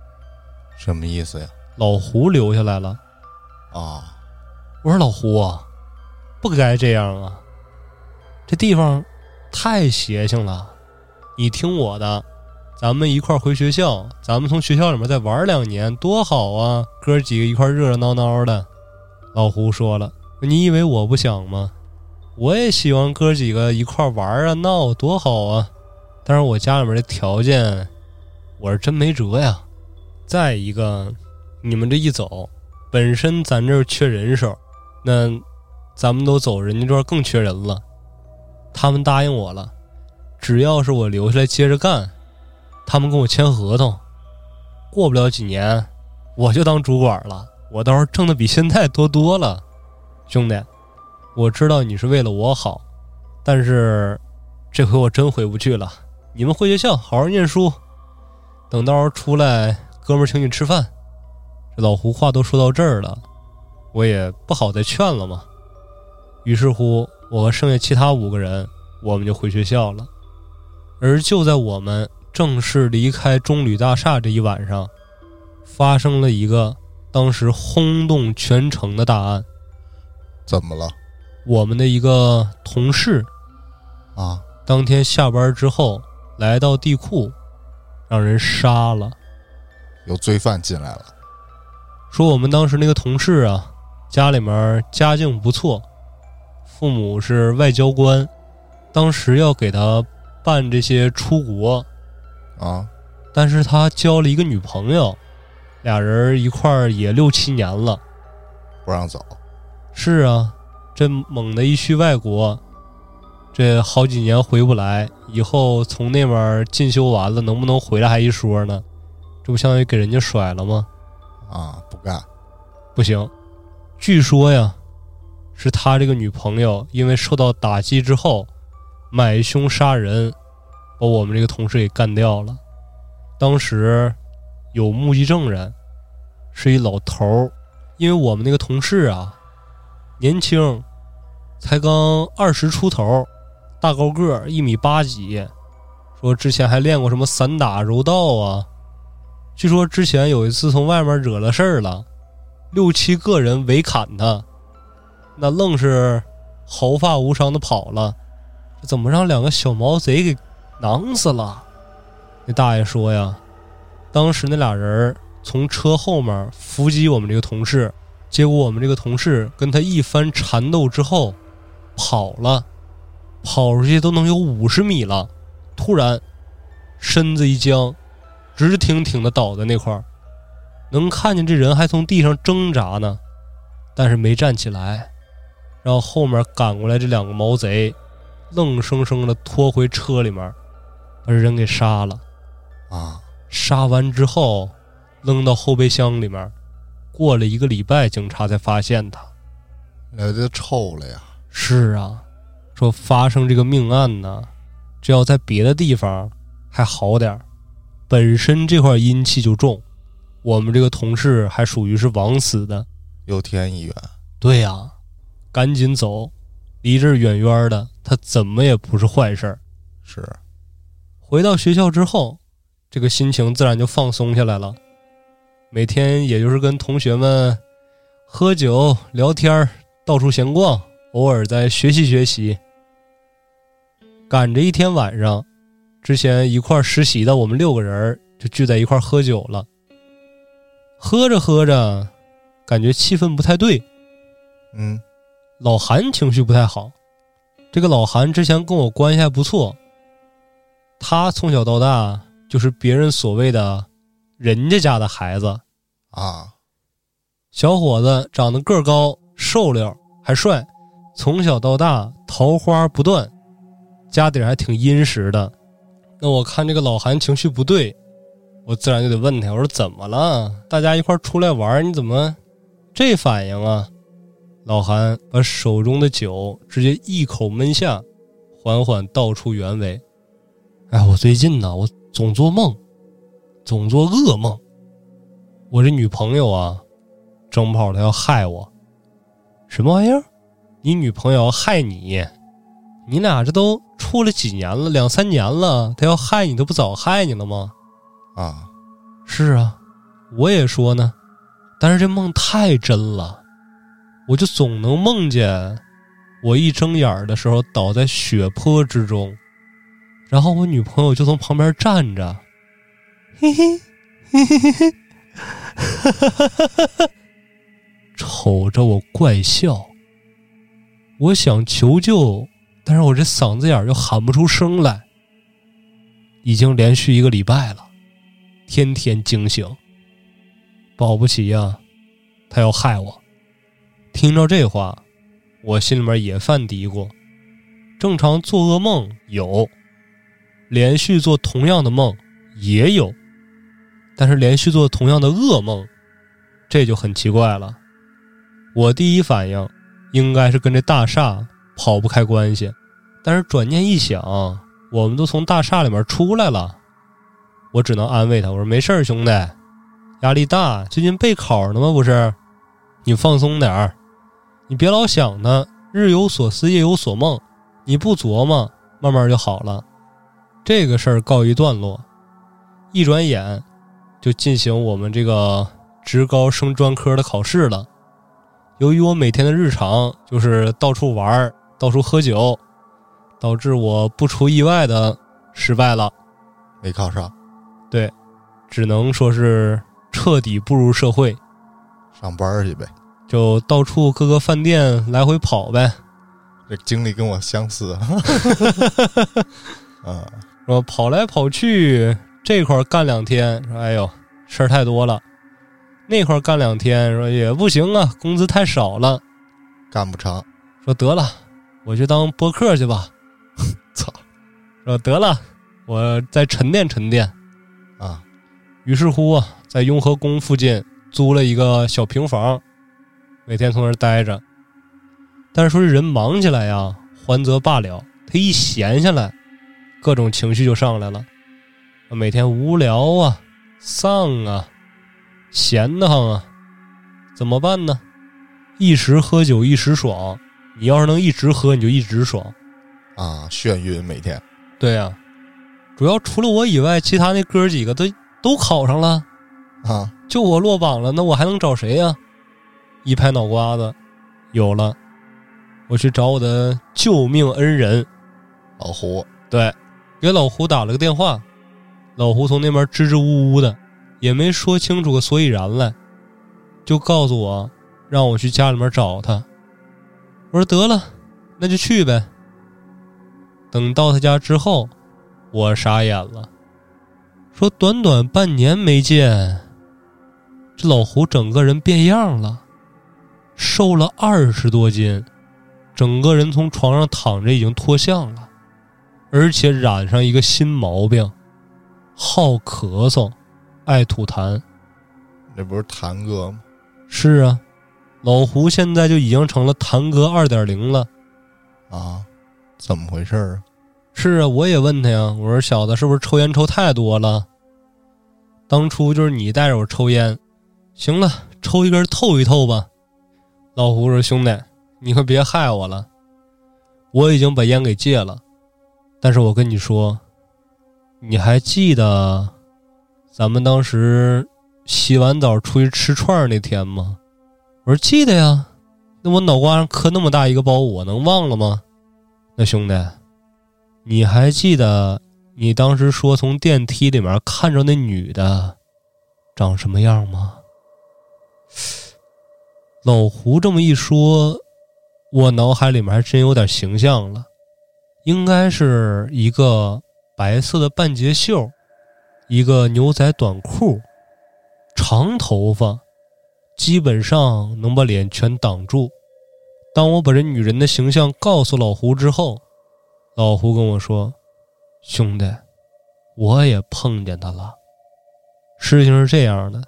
[SPEAKER 3] 什么意思呀？
[SPEAKER 1] 老胡留下来了。
[SPEAKER 3] 啊！
[SPEAKER 1] 我说老胡啊，不该这样啊！这地方太邪性了，你听我的。咱们一块回学校，咱们从学校里面再玩两年，多好啊！哥几个一块热热闹闹的。老胡说了：“你以为我不想吗？我也希望哥几个一块玩啊闹，多好啊！但是我家里面的条件，我是真没辙呀。再一个，你们这一走，本身咱这儿缺人手，那咱们都走，人家这儿更缺人了。他们答应我了，只要是我留下来接着干。”他们跟我签合同，过不了几年，我就当主管了。我到时候挣的比现在多多了，兄弟，我知道你是为了我好，但是这回我真回不去了。你们回学校好好念书，等到时候出来，哥们请你吃饭。这老胡话都说到这儿了，我也不好再劝了嘛。于是乎，我和剩下其他五个人，我们就回学校了。而就在我们。正式离开中旅大厦这一晚上，发生了一个当时轰动全城的大案。
[SPEAKER 3] 怎么了
[SPEAKER 1] 我们的一个同事
[SPEAKER 3] 啊？
[SPEAKER 1] 当天下班之后来到地库，让人杀了。
[SPEAKER 3] 有罪犯进来了
[SPEAKER 1] 说我们当时那个同事啊，家里面家境不错，父母是外交官，当时要给他办这些出国，
[SPEAKER 3] 啊？
[SPEAKER 1] 但是他交了一个女朋友，俩人一块儿也六七年了。
[SPEAKER 3] 不让走
[SPEAKER 1] 是啊，这猛的一去外国，这好几年回不来，以后从那边进修完了，能不能回来还一说呢？这不相当于给人家甩了吗？
[SPEAKER 3] 啊？不干
[SPEAKER 1] 不行，据说呀，是他这个女朋友因为受到打击之后，买凶杀人，把我们这个同事给干掉了。当时有目击证人，是一老头儿，因为我们那个同事啊，年轻，才刚二十出头，大高个儿，一米八几，说之前还练过什么散打、柔道啊。据说之前有一次从外面惹了事儿了，六七个人围砍他，那愣是毫发无伤的跑了，这怎么让两个小毛贼给囊死了？那大爷说呀，当时那俩人从车后面伏击我们这个同事，结果我们这个同事跟他一番缠斗之后跑了，跑出去都能有五十米了，突然身子一僵，直挺挺的倒在那块儿，能看见这人还从地上挣扎呢，但是没站起来。然后后面赶过来这两个毛贼，愣生生的拖回车里面，把人给杀了。
[SPEAKER 3] 啊？
[SPEAKER 1] 杀完之后，扔到后备箱里面。过了一个礼拜，警察才发现他。
[SPEAKER 3] 那就臭了呀！
[SPEAKER 1] 是啊，说发生这个命案呢，这要在别的地方还好点儿本身这块阴气就重，我们这个同事还属于是枉死的。
[SPEAKER 3] 又添一员
[SPEAKER 1] 对呀、赶紧走，离这儿远远的，他怎么也不是坏事儿。
[SPEAKER 3] 是
[SPEAKER 1] 回到学校之后，这个心情自然就放松下来了。每天也就是跟同学们喝酒聊天儿，到处闲逛，偶尔再学习学习。赶着一天晚上，之前一块实习的我们六个人就聚在一块喝酒了。喝着喝着，感觉气氛不太对，
[SPEAKER 3] 嗯
[SPEAKER 1] 老韩情绪不太好。这个老韩之前跟我关系还不错，他从小到大就是别人所谓的人家家的孩子。
[SPEAKER 3] 啊
[SPEAKER 1] 小伙子长得个儿高、瘦溜还帅，从小到大桃花不断，家底儿还挺殷实的。那我看这个老韩情绪不对，我自然就得问他，我说怎么了？大家一块儿出来玩，你怎么这反应啊？老韩把手中的酒直接一口闷下，缓缓倒出原委。哎，我最近呢，我总做梦，总做噩梦。我这女朋友啊，正好她要害我，什么玩意儿？你女朋友要害你？你俩这都处了几年了，两三年了，她要害你，她不早害你了吗？
[SPEAKER 3] 啊
[SPEAKER 1] 是啊，我也说呢，但是这梦太真了，我就总能梦见我一睁眼儿的时候倒在血泊之中，然后我女朋友就从旁边站着，嘿嘿嘿嘿嘿嘿，瞅着我怪笑。我想求救，但是我这嗓子眼儿又喊不出声来，已经连续一个礼拜了。天天惊醒。保不齐呀、他要害我。听着这话，我心里面也犯嘀咕。正常做噩梦有，连续做同样的梦也有，但是连续做同样的噩梦，这就很奇怪了。我第一反应应该是跟这大厦跑不开关系，但是转念一想，我们都从大厦里面出来了。我只能安慰他，我说没事儿，兄弟，压力大，最近备考呢吗？不是，你放松点儿，你别老想呢，日有所思，夜有所梦，你不琢磨，慢慢就好了。这个事儿告一段落，一转眼就进行我们这个职高升专科的考试了。由于我每天的日常就是到处玩儿、到处喝酒，导致我不出意外的失败了，
[SPEAKER 3] 没考上，对
[SPEAKER 1] 只能说是彻底步入社会，
[SPEAKER 3] 上班去呗。
[SPEAKER 1] 就到处各个饭店来回跑呗。
[SPEAKER 3] 这经历跟我相似，啊，
[SPEAKER 1] 说跑来跑去，这块干两天，说哎呦事儿太多了；那块干两天，说也不行啊，工资太少了。
[SPEAKER 3] 干不成，
[SPEAKER 1] 说得了，我去当播客去吧。
[SPEAKER 3] 操
[SPEAKER 1] 说得了，我再沉淀沉淀。
[SPEAKER 3] 啊！
[SPEAKER 1] 于是乎啊，在雍和宫附近租了一个小平房，每天从那儿待着。但是说这人忙起来呀，还则罢了，他一闲下来，各种情绪就上来了。每天无聊啊，丧啊，闲得慌啊，怎么办呢？一时喝酒一时爽，你要是能一直喝，你就一直爽。
[SPEAKER 3] 啊，眩晕每天。
[SPEAKER 1] 对呀、主要除了我以外，其他那哥几个都都考上了。
[SPEAKER 3] 啊，
[SPEAKER 1] 就我落榜了，那我还能找谁呀、一拍脑瓜子，有了，我去找我的救命恩人，
[SPEAKER 3] 老胡。
[SPEAKER 1] 对，给老胡打了个电话，老胡从那边支支吾吾的，也没说清楚个所以然来，就告诉我让我去家里面找他。我说得了，那就去呗。等到他家之后，我傻眼了，说短短半年没见，这老胡整个人变样了，瘦了二十多斤，整个人从床上躺着已经脱相了。而且染上一个新毛病，好咳嗽，爱吐痰。
[SPEAKER 3] 这不是谭哥吗？
[SPEAKER 1] 是啊，老胡现在就已经成了谭哥二点零了。
[SPEAKER 3] 啊，怎么回事啊？
[SPEAKER 1] 是啊，我也问他呀，我说小子是不是抽烟抽太多了？当初就是你带着我抽烟，行了，抽一根透一透吧。老胡说：“兄弟，你可别害我了，我已经把烟给戒了。但是我跟你说，你还记得咱们当时洗完澡出去吃串儿那天吗？”我说：“记得呀。”那我脑瓜上磕那么大一个包，我能忘了吗？那兄弟，你还记得你当时说从电梯里面看着那女的长什么样吗？老胡这么一说，我脑海里面还真有点形象了，应该是一个白色的半截袖，一个牛仔短裤，长头发，基本上能把脸全挡住。当我把这女人的形象告诉老胡之后，老胡跟我说：“兄弟，我也碰见她了。事情是这样的，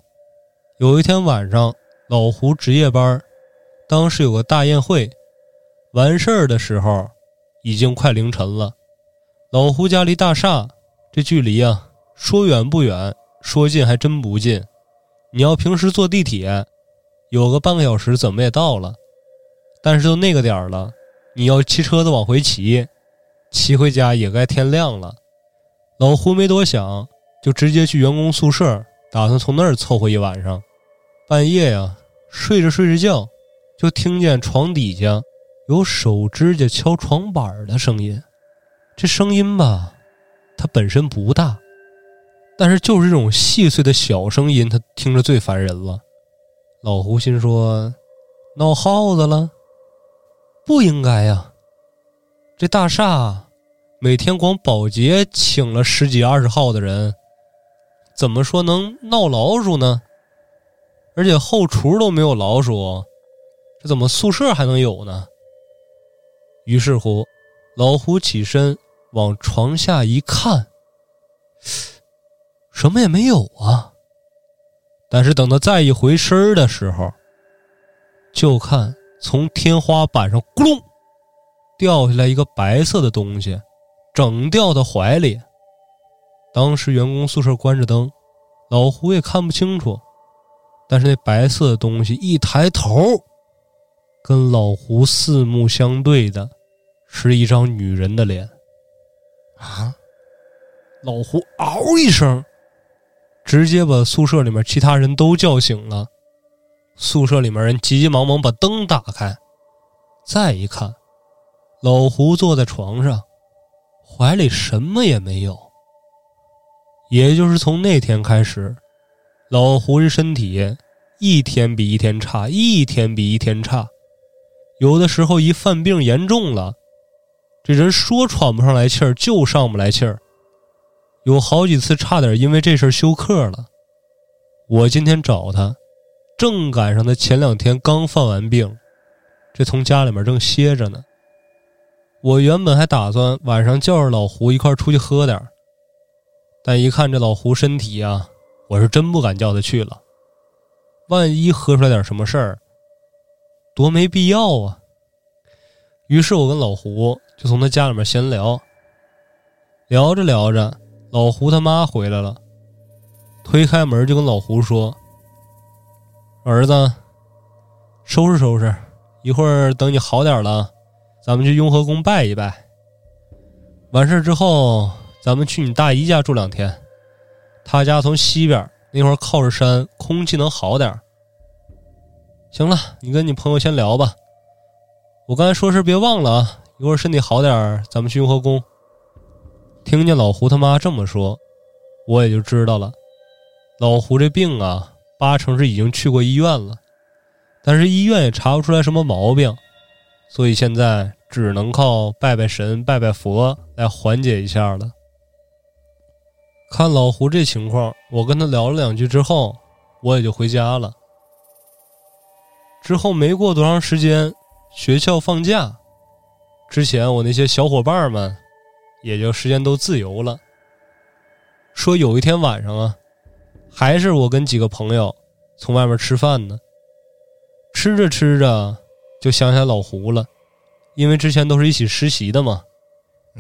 [SPEAKER 1] 有一天晚上，老胡值夜班，当时有个大宴会，完事儿的时候已经快凌晨了。老胡家离大厦这距离啊，说远不远，说近还真不近。你要平时坐地铁，有个半个小时怎么也到了。但是都那个点了，你要骑车子往回骑，骑回家也该天亮了。老胡没多想，就直接去员工宿舍，打算从那儿凑合一晚上。半夜呀，睡着睡着觉，就听见床底下有手指甲敲床板的声音。这声音吧，它本身不大，但是就是这种细碎的小声音，它听着最烦人了。老胡心说：闹耗子了？不应该呀！这大厦每天光保洁请了十几二十号的人，怎么说能闹老鼠呢？而且后厨都没有老鼠，这怎么宿舍还能有呢？于是乎，老胡起身往床下一看，什么也没有啊。但是等他再一回身的时候，就看。从天花板上咕隆掉下来一个白色的东西，整掉到怀里。当时员工宿舍关着灯，老胡也看不清楚。但是那白色的东西一抬头，跟老胡四目相对的，是一张女人的脸。
[SPEAKER 3] 啊！
[SPEAKER 1] 老胡嗷一声，直接把宿舍里面其他人都叫醒了。宿舍里面人急急忙忙把灯打开，再一看，老胡坐在床上，怀里什么也没有。也就是从那天开始，老胡这身体一天比一天差，一天比一天差。有的时候一犯病严重了，这人说喘不上来气儿就上不来气儿，有好几次差点因为这事休克了。我今天找他，正赶上他前两天刚犯完病，这从家里面正歇着呢。我原本还打算晚上叫着老胡一块出去喝点儿。但一看这老胡身体啊，我是真不敢叫他去了。万一喝出来点什么事儿，多没必要啊！于是我跟老胡就从他家里面闲聊。聊着聊着，老胡他妈回来了，推开门就跟老胡说：“儿子，收拾收拾，一会儿等你好点了，咱们去雍和宫拜一拜。完事之后。”咱们去你大姨家住两天，他家从西边那块靠着山，空气能好点行了，你跟你朋友先聊吧。我刚才说事别忘了啊，一会儿身体好点儿咱们去雍和宫。听见老胡他妈这么说，我也就知道了，老胡这病啊，八成是已经去过医院了，但是医院也查不出来什么毛病，所以现在只能靠拜拜神、拜拜佛来缓解一下了。看老胡这情况，我跟他聊了两句之后，我也就回家了。之后没过多长时间，学校放假，之前我那些小伙伴们，也就时间都自由了。说有一天晚上啊，还是我跟几个朋友从外面吃饭呢，吃着吃着就想起来老胡了，因为之前都是一起实习的嘛。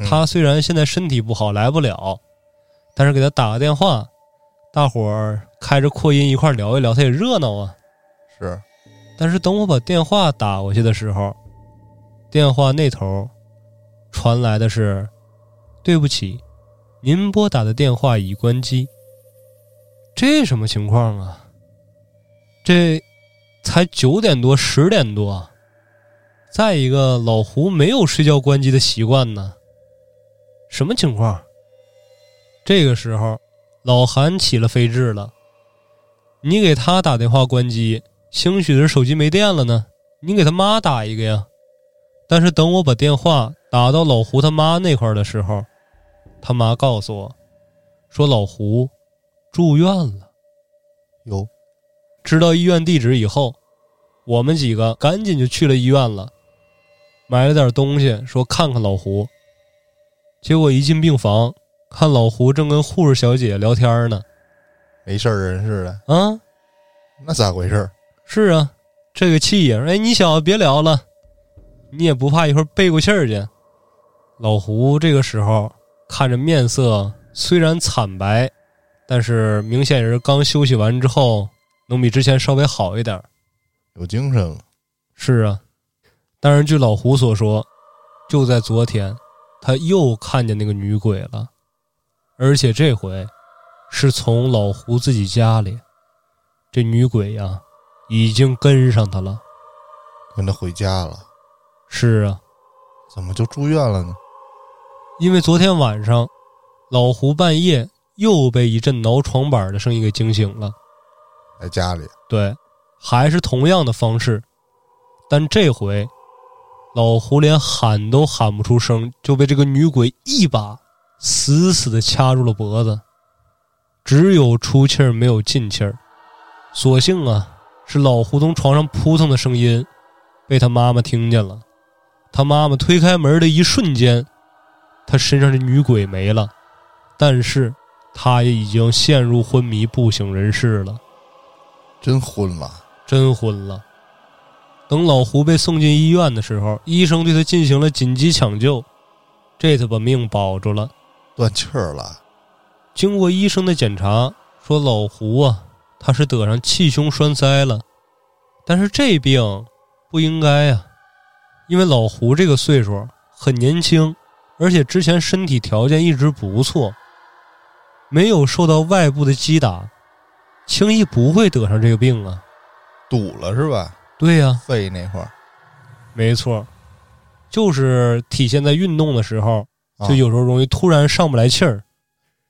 [SPEAKER 1] 他虽然现在身体不好，来不了。但是给他打个电话，大伙儿开着扩音一块聊一聊，他也热闹啊。
[SPEAKER 3] 是，
[SPEAKER 1] 但是等我把电话打过去的时候，电话那头传来的是：“对不起，您拨打的电话已关机。”这什么情况啊？这才九点多十点多，再一个老胡没有睡觉关机的习惯呢，什么情况？这个时候，老韩起了飞智了。你给他打电话关机，兴许是手机没电了呢。你给他妈打一个呀。但是等我把电话打到老胡他妈那块儿的时候，他妈告诉我，说老胡住院了。
[SPEAKER 3] 哟，
[SPEAKER 1] 知道医院地址以后，我们几个赶紧就去了医院了，买了点东西，说看看老胡。结果一进病房。看老胡正跟护士小姐聊天呢，
[SPEAKER 3] 没事人似的
[SPEAKER 1] 啊？
[SPEAKER 3] 那咋回事？
[SPEAKER 1] 是啊，这个气呀！哎，你小子别聊了，你也不怕一会儿背过气儿去？老胡这个时候看着面色虽然惨白，但是明显是刚休息完之后，能比之前稍微好一点，
[SPEAKER 3] 有精神了。
[SPEAKER 1] 是啊，但是据老胡所说，就在昨天，他又看见那个女鬼了。而且这回，是从老胡自己家里，这女鬼呀，已经跟上他了，
[SPEAKER 3] 跟他回家了。
[SPEAKER 1] 是啊，
[SPEAKER 3] 怎么就住院了呢？
[SPEAKER 1] 因为昨天晚上，老胡半夜又被一阵挠床板的声音给惊醒了，
[SPEAKER 3] 在家里。
[SPEAKER 1] 对，还是同样的方式，但这回，老胡连喊都喊不出声，就被这个女鬼一把。死死的掐住了脖子，只有出气儿没有进气儿。所幸啊，是老胡从床上扑腾的声音被他妈妈听见了。他妈妈推开门的一瞬间，他身上的女鬼没了，但是他也已经陷入昏迷，不省人事了。
[SPEAKER 3] 真昏了，
[SPEAKER 1] 真昏了。等老胡被送进医院的时候，医生对他进行了紧急抢救，这才把命保住了。
[SPEAKER 3] 断气儿了。
[SPEAKER 1] 经过医生的检查，说老胡啊，他是得上气胸栓塞了。但是这病不应该呀，因为老胡这个岁数很年轻，而且之前身体条件一直不错，没有受到外部的击打，轻易不会得上这个病啊。
[SPEAKER 3] 堵了是吧？
[SPEAKER 1] 对呀、
[SPEAKER 3] 肺那块儿
[SPEAKER 1] 没错，就是体现在运动的时候，
[SPEAKER 3] 啊
[SPEAKER 1] 就有时候容易突然上不来气儿。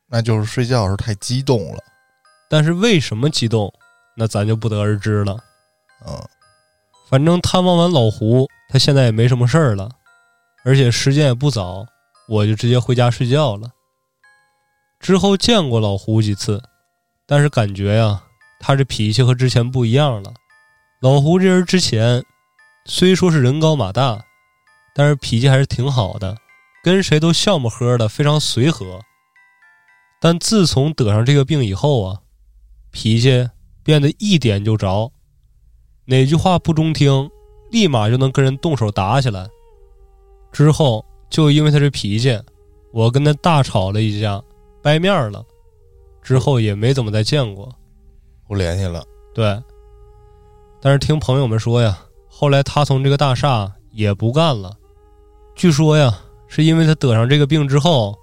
[SPEAKER 3] 那就是睡觉的时候太激动了。
[SPEAKER 1] 但是为什么激动，那咱就不得而知了。
[SPEAKER 3] 嗯，
[SPEAKER 1] 反正探望完老胡，他现在也没什么事儿了，而且时间也不早，我就直接回家睡觉了。之后见过老胡几次，但是感觉呀，他这脾气和之前不一样了。老胡这人之前虽说是人高马大，但是脾气还是挺好的，跟谁都笑么呵的，非常随和。但自从得上这个病以后啊，脾气变得一点就着，哪句话不中听，立马就能跟人动手打起来。之后就因为他这脾气，我跟他大吵了一架，掰面了。之后也没怎么再见过。
[SPEAKER 3] 不联系了。
[SPEAKER 1] 对，但是听朋友们说呀，后来他从这个大厦也不干了。据说呀，是因为他得上这个病之后，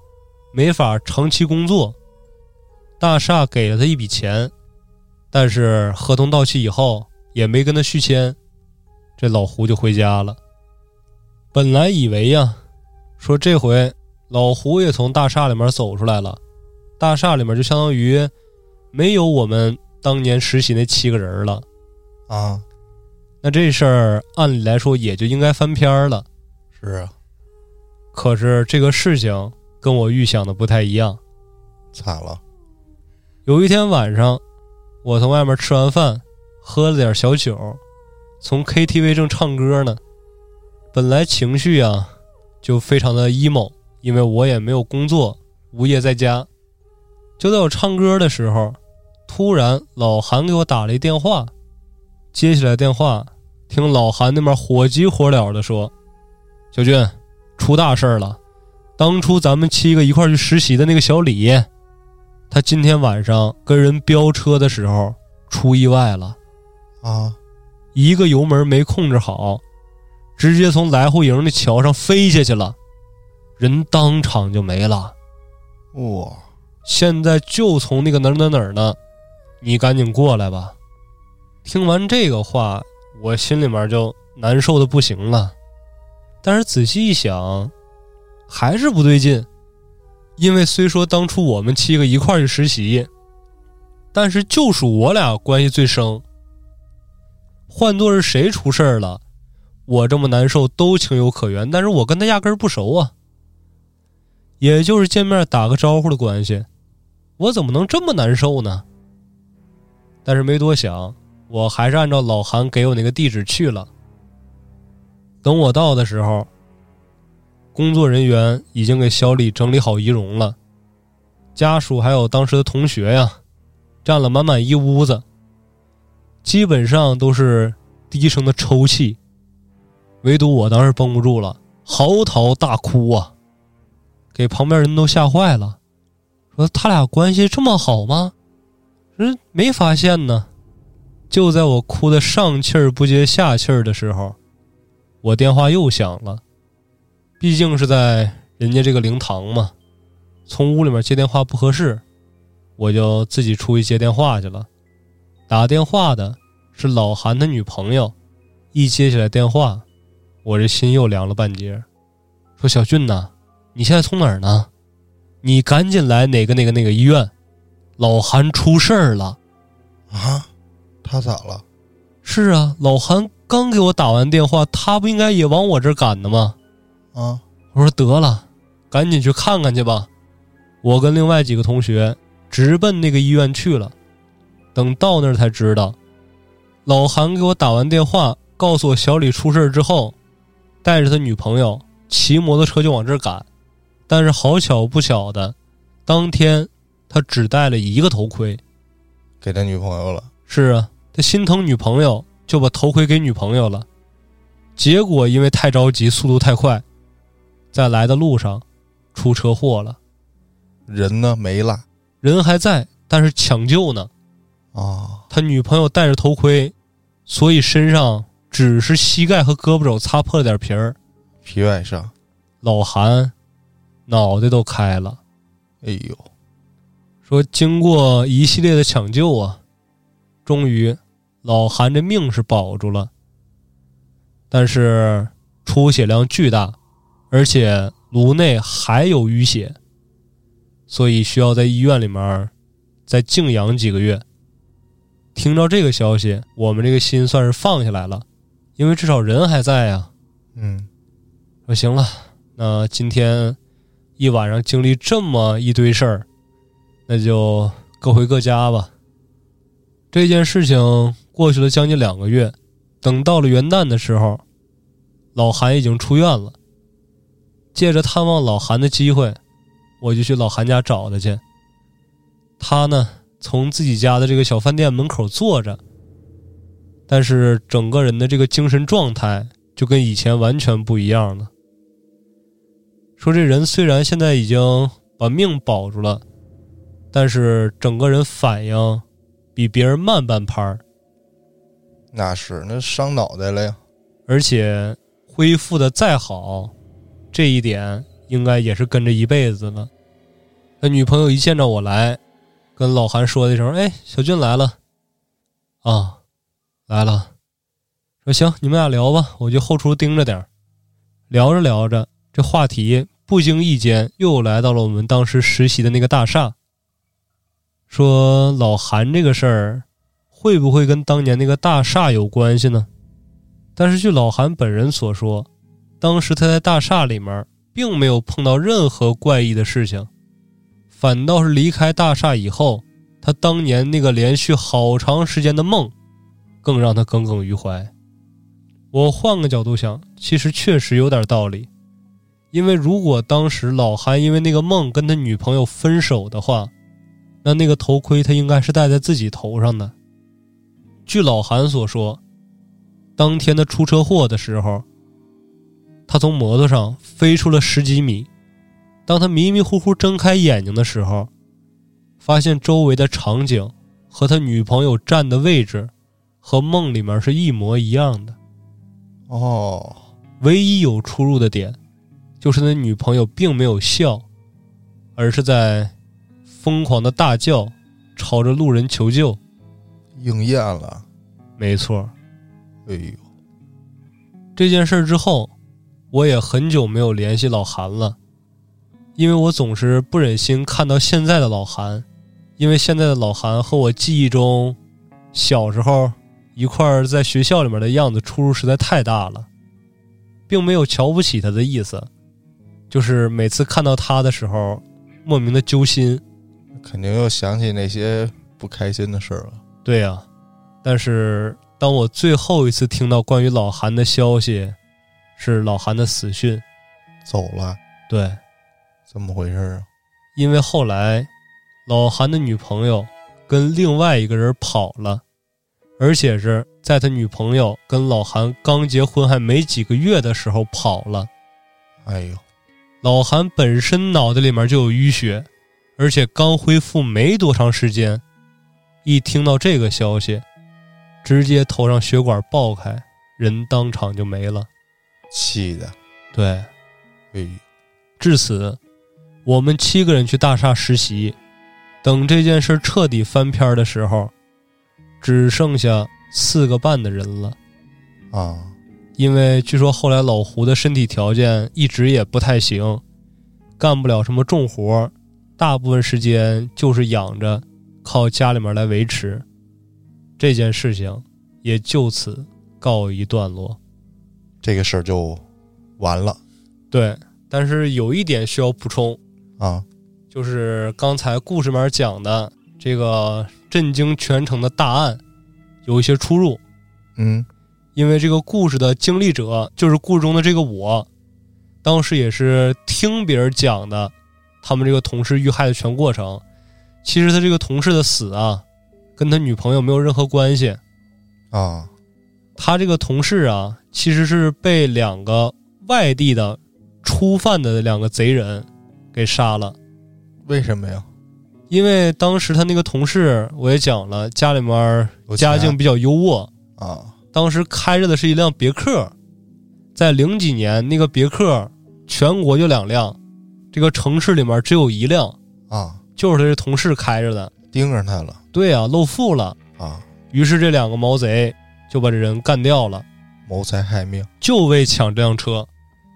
[SPEAKER 1] 没法长期工作，大厦给了他一笔钱，但是合同到期以后也没跟他续签，这老胡就回家了。本来以为呀，说这回老胡也从大厦里面走出来了，大厦里面就相当于没有我们当年实习那七个人了。
[SPEAKER 3] 啊，
[SPEAKER 1] 那这事儿按理来说也就应该翻篇儿了。
[SPEAKER 3] 是啊，
[SPEAKER 1] 可是这个事情跟我预想的不太一样。
[SPEAKER 3] 惨了。
[SPEAKER 1] 有一天晚上，我从外面吃完饭，喝了点小酒，从 KTV 正唱歌呢。本来情绪啊就非常的 emo，因为我也没有工作，无业在家。就在我唱歌的时候，突然老韩给我打了一电话，接起来电话，听老韩那边火急火燎的说：“小俊，出大事了！当初咱们七个一块去实习的那个小李，他今天晚上跟人飙车的时候出意外了，
[SPEAKER 3] 啊，
[SPEAKER 1] 一个油门没控制好，直接从来户营的桥上飞下去了，人当场就没了。
[SPEAKER 3] 哇，
[SPEAKER 1] 现在就从那个哪儿哪儿哪儿呢，你赶紧过来吧。听完这个话，我心里面就难受的不行了。但是仔细一想，还是不对劲。因为虽说当初我们七个一块儿去实习，但是就属我俩关系最生。换做是谁出事儿了，我这么难受都情有可原。但是我跟他压根儿不熟啊，也就是见面打个招呼的关系，我怎么能这么难受呢？但是没多想，我还是按照老韩给我那个地址去了。等我到的时候，工作人员已经给小李整理好仪容了，家属还有当时的同学呀，占了满满一屋子，基本上都是低声的抽泣，唯独我当时绷不住了，嚎啕大哭啊，给旁边人都吓坏了，说他俩关系这么好吗？人没发现呢。就在我哭的上气儿不接下气儿的时候，我电话又响了。毕竟是在人家这个灵堂嘛，从屋里面接电话不合适，我就自己出去接电话去了。打电话的是老韩的女朋友，一接起来电话，我这心又凉了半截。说小俊呐，你现在从哪儿呢？你赶紧来哪个哪个哪个医院，老韩出事儿了。
[SPEAKER 3] 啊，他咋了？
[SPEAKER 1] 是啊，老韩刚给我打完电话，他不应该也往我这儿赶的吗？
[SPEAKER 3] 啊，
[SPEAKER 1] 我说得了，赶紧去看看去吧。我跟另外几个同学直奔那个医院去了。等到那儿才知道，老韩给我打完电话，告诉我小李出事之后，带着他女朋友骑摩托车就往这儿赶。但是好巧不巧的，当天他只带了一个头盔。
[SPEAKER 3] 给他女朋友了。
[SPEAKER 1] 是啊，他心疼女朋友，就把头盔给女朋友了。结果因为太着急，速度太快，在来的路上出车祸了。
[SPEAKER 3] 人呢没了
[SPEAKER 1] 人还在，但是抢救呢。
[SPEAKER 3] 啊，
[SPEAKER 1] 他女朋友戴着头盔，所以身上只是膝盖和胳膊肘擦破了点皮儿。
[SPEAKER 3] 皮外伤。
[SPEAKER 1] 老韩脑袋都开了。
[SPEAKER 3] 哎呦，
[SPEAKER 1] 说经过一系列的抢救啊，终于老韩这命是保住了，但是出血量巨大，而且颅内还有淤血，所以需要在医院里面再静养几个月。听到这个消息，我们这个心算是放下来了，因为至少人还在呀。
[SPEAKER 3] 嗯，
[SPEAKER 1] 说行了，那今天一晚上经历这么一堆事儿，那就各回各家吧。这件事情过去了将近两个月，等到了元旦的时候，老韩已经出院了。借着探望老韩的机会，我就去老韩家找他去。他呢，从自己家的这个小饭店门口坐着，但是整个人的这个精神状态就跟以前完全不一样了。说这人虽然现在已经把命保住了，但是整个人反应。比别人慢半拍儿，
[SPEAKER 3] 那是那伤脑袋了呀。
[SPEAKER 1] 而且恢复的再好，这一点应该也是跟着一辈子了。他女朋友一见着我来，跟老韩说的一声：“哎，小俊来了。”啊，来了。说行，你们俩聊吧，我就后厨盯着点。聊着聊着，这话题不经意间又来到了我们当时实习的那个大厦。说老韩这个事儿，会不会跟当年那个大厦有关系呢？但是据老韩本人所说，当时他在大厦里面并没有碰到任何怪异的事情，反倒是离开大厦以后，他当年那个连续好长时间的梦，更让他耿耿于怀。我换个角度想，其实确实有点道理，因为如果当时老韩因为那个梦跟他女朋友分手的话。那那个头盔他应该是戴在自己头上的。据老韩所说，当天他出车祸的时候，他从摩托上飞出了十几米。当他迷迷糊糊睁开眼睛的时候，发现周围的场景和他女朋友站的位置和梦里面是一模一样的。
[SPEAKER 3] 哦，
[SPEAKER 1] 唯一有出入的点，就是那女朋友并没有笑，而是在。疯狂的大叫，朝着路人求救，
[SPEAKER 3] 应验了，
[SPEAKER 1] 没错。
[SPEAKER 3] 哎呦，
[SPEAKER 1] 这件事之后，我也很久没有联系老韩了，因为我总是不忍心看到现在的老韩，因为现在的老韩和我记忆中小时候一块儿在学校里面的样子出入实在太大了，并没有瞧不起他的意思，就是每次看到他的时候，莫名的揪心。
[SPEAKER 3] 肯定又想起那些不开心的事儿了。
[SPEAKER 1] 对呀，但是当我最后一次听到关于老韩的消息，是老韩的死讯，
[SPEAKER 3] 走了。
[SPEAKER 1] 对，
[SPEAKER 3] 怎么回事啊？
[SPEAKER 1] 因为后来老韩的女朋友跟另外一个人跑了，而且是在他女朋友跟老韩刚结婚还没几个月的时候跑了。
[SPEAKER 3] 哎呦，
[SPEAKER 1] 老韩本身脑袋里面就有淤血。而且刚恢复没多长时间，一听到这个消息，直接头上血管爆开，人当场就没了。
[SPEAKER 3] 气的，
[SPEAKER 1] 对，
[SPEAKER 3] 哎呦！
[SPEAKER 1] 至此，我们七个人去大厦实习，等这件事彻底翻篇的时候，只剩下四个半的人了。
[SPEAKER 3] 啊，
[SPEAKER 1] 因为据说后来老胡的身体条件一直也不太行，干不了什么重活。大部分时间就是养着，靠家里面来维持，这件事情也就此告一段落。
[SPEAKER 3] 这个事儿就完了。
[SPEAKER 1] 对，但是有一点需要补充
[SPEAKER 3] 啊，
[SPEAKER 1] 就是刚才故事里面讲的这个震惊全城的大案有一些出入。
[SPEAKER 3] 嗯，
[SPEAKER 1] 因为这个故事的经历者就是故事中的这个我，当时也是听别人讲的。他们这个同事遇害的全过程，其实他这个同事的死啊，跟他女朋友没有任何关系
[SPEAKER 3] 啊。
[SPEAKER 1] 他这个同事啊，其实是被两个外地的初犯的两个贼人给杀了。
[SPEAKER 3] 为什么呀？
[SPEAKER 1] 因为当时他那个同事，我也讲了，家里面家境比较优渥
[SPEAKER 3] 啊。
[SPEAKER 1] 当时开着的是一辆别克，在零几年那个别克全国就两辆。这个城市里面只有一辆
[SPEAKER 3] 啊，
[SPEAKER 1] 就是他这同事开着的，
[SPEAKER 3] 盯上他了。
[SPEAKER 1] 对啊，露富了
[SPEAKER 3] 啊。
[SPEAKER 1] 于是这两个毛贼就把这人干掉了，
[SPEAKER 3] 谋财害命，
[SPEAKER 1] 就为抢这辆车。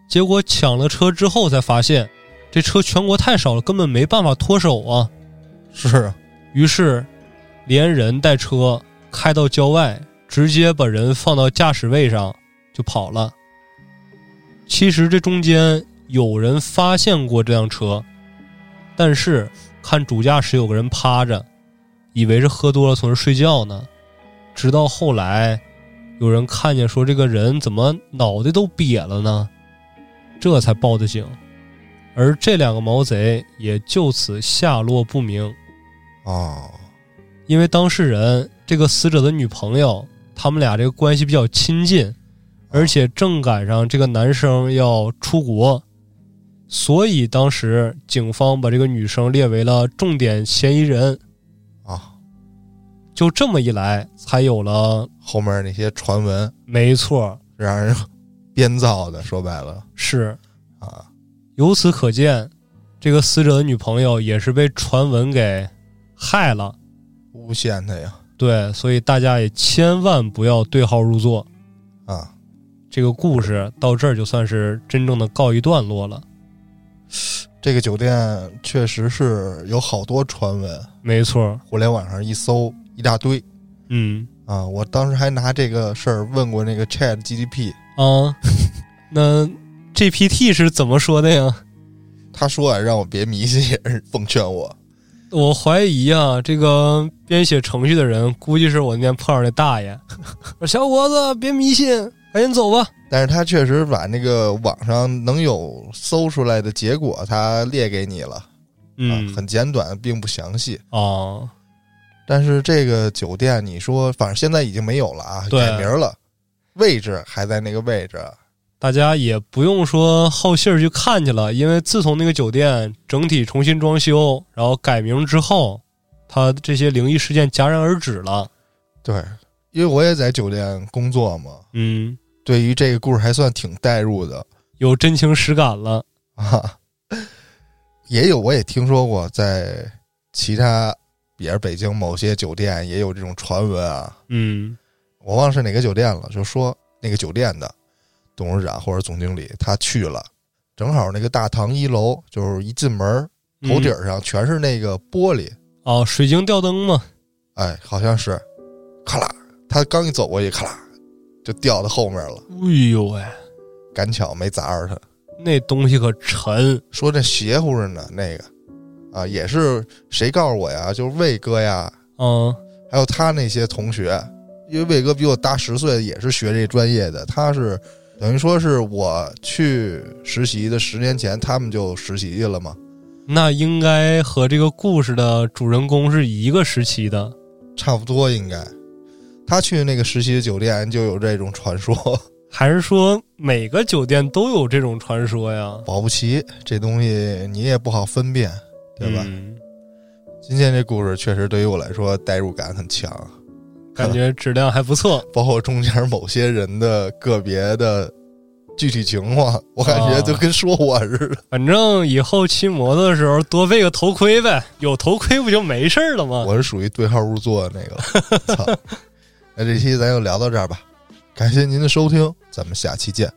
[SPEAKER 1] 结果抢了车之后才发现，这车全国太少了，根本没办法脱手啊。
[SPEAKER 3] 是啊，
[SPEAKER 1] 于是，连人带车开到郊外，直接把人放到驾驶位上就跑了。其实这中间有人发现过这辆车，但是看主驾驶有个人趴着，以为是喝多了从这睡觉呢。直到后来，有人看见说这个人怎么脑袋都瘪了呢？这才报的警。而这两个毛贼也就此下落不明。
[SPEAKER 3] 哦，
[SPEAKER 1] 因为当事人这个死者的女朋友，他们俩这个关系比较亲近，而且正赶上这个男生要出国，所以当时警方把这个女生列为了重点嫌疑人。
[SPEAKER 3] 啊，
[SPEAKER 1] 就这么一来，才有了
[SPEAKER 3] 后面那些传闻
[SPEAKER 1] 没错，
[SPEAKER 3] 让人编造的，说白了
[SPEAKER 1] 是
[SPEAKER 3] 啊，
[SPEAKER 1] 由此可见，这个死者的女朋友也是被传闻给害了。
[SPEAKER 3] 诬陷他呀
[SPEAKER 1] 对，所以大家也千万不要对号入座。
[SPEAKER 3] 啊，
[SPEAKER 1] 这个故事到这儿就算是真正的告一段落了。
[SPEAKER 3] 这个酒店确实是有好多传闻，
[SPEAKER 1] 没错，
[SPEAKER 3] 互联网上一搜一大堆
[SPEAKER 1] 嗯
[SPEAKER 3] 啊。我当时还拿这个事儿问过那个 Chat GDP，
[SPEAKER 1] 啊，那 GPT 是怎么说的呀？
[SPEAKER 3] 他说啊，让我别迷信，也是奉劝我。
[SPEAKER 1] 我怀疑啊，这个编写程序的人估计是我那天碰上那大爷，说 小伙子别迷信，赶紧走吧。
[SPEAKER 3] 但是他确实把那个网上能有搜出来的结果，他列给你了，啊
[SPEAKER 1] 嗯，，
[SPEAKER 3] 很简短，并不详细。
[SPEAKER 1] 啊，
[SPEAKER 3] 但是这个酒店，你说反正现在已经没有了啊，改名了，位置还在那个位置。
[SPEAKER 1] 大家也不用说好信儿去看去了，因为自从那个酒店整体重新装修，然后改名之后，它这些灵异事件戛然而止了。
[SPEAKER 3] 对，因为我也在酒店工作嘛，
[SPEAKER 1] 嗯，
[SPEAKER 3] 对于这个故事还算挺代入的
[SPEAKER 1] 有真情实感了。
[SPEAKER 3] 啊。也有，我也听说过，在其他也是北京某些酒店也有这种传闻啊。
[SPEAKER 1] 嗯
[SPEAKER 3] 我忘了是哪个酒店了，就说那个酒店的董事长或者总经理他去了，正好那个大堂一楼就是一进门头顶
[SPEAKER 1] 嗯
[SPEAKER 3] 上全是那个玻璃，
[SPEAKER 1] 哦，水晶吊灯嘛。
[SPEAKER 3] 哎，好像是，咔啦，他刚一走过去，咔啦，就掉到后面了，
[SPEAKER 1] 哎呦喂，
[SPEAKER 3] 赶巧没砸着他。
[SPEAKER 1] 那东西可沉。
[SPEAKER 3] 说这邪乎着呢，那个啊，也是谁告诉我呀？就是魏哥呀，
[SPEAKER 1] 嗯
[SPEAKER 3] 还有他那些同学，因为魏哥比我大十岁，也是学这专业的。他是等于说是我去实习的十年前，他们就实习去了嘛，
[SPEAKER 1] 那应该和这个故事的主人公是一个时期的。
[SPEAKER 3] 差不多应该。他去那个实习的酒店就有这种传说，
[SPEAKER 1] 还是说每个酒店都有这种传说呀？
[SPEAKER 3] 保不齐这东西你也不好分辨，对吧？
[SPEAKER 1] 嗯
[SPEAKER 3] 今天这故事确实对于我来说代入感很强，
[SPEAKER 1] 感觉质量还不错。
[SPEAKER 3] 包括中间某些人的个别的具体情况，我感觉就跟说我似的。
[SPEAKER 1] 反正以后骑摩托的时候多备个头盔呗，有头盔不就没事儿了吗？
[SPEAKER 3] 我是属于对号入座的那个。操！那这期咱就聊到这儿吧，感谢您的收听，咱们下期见。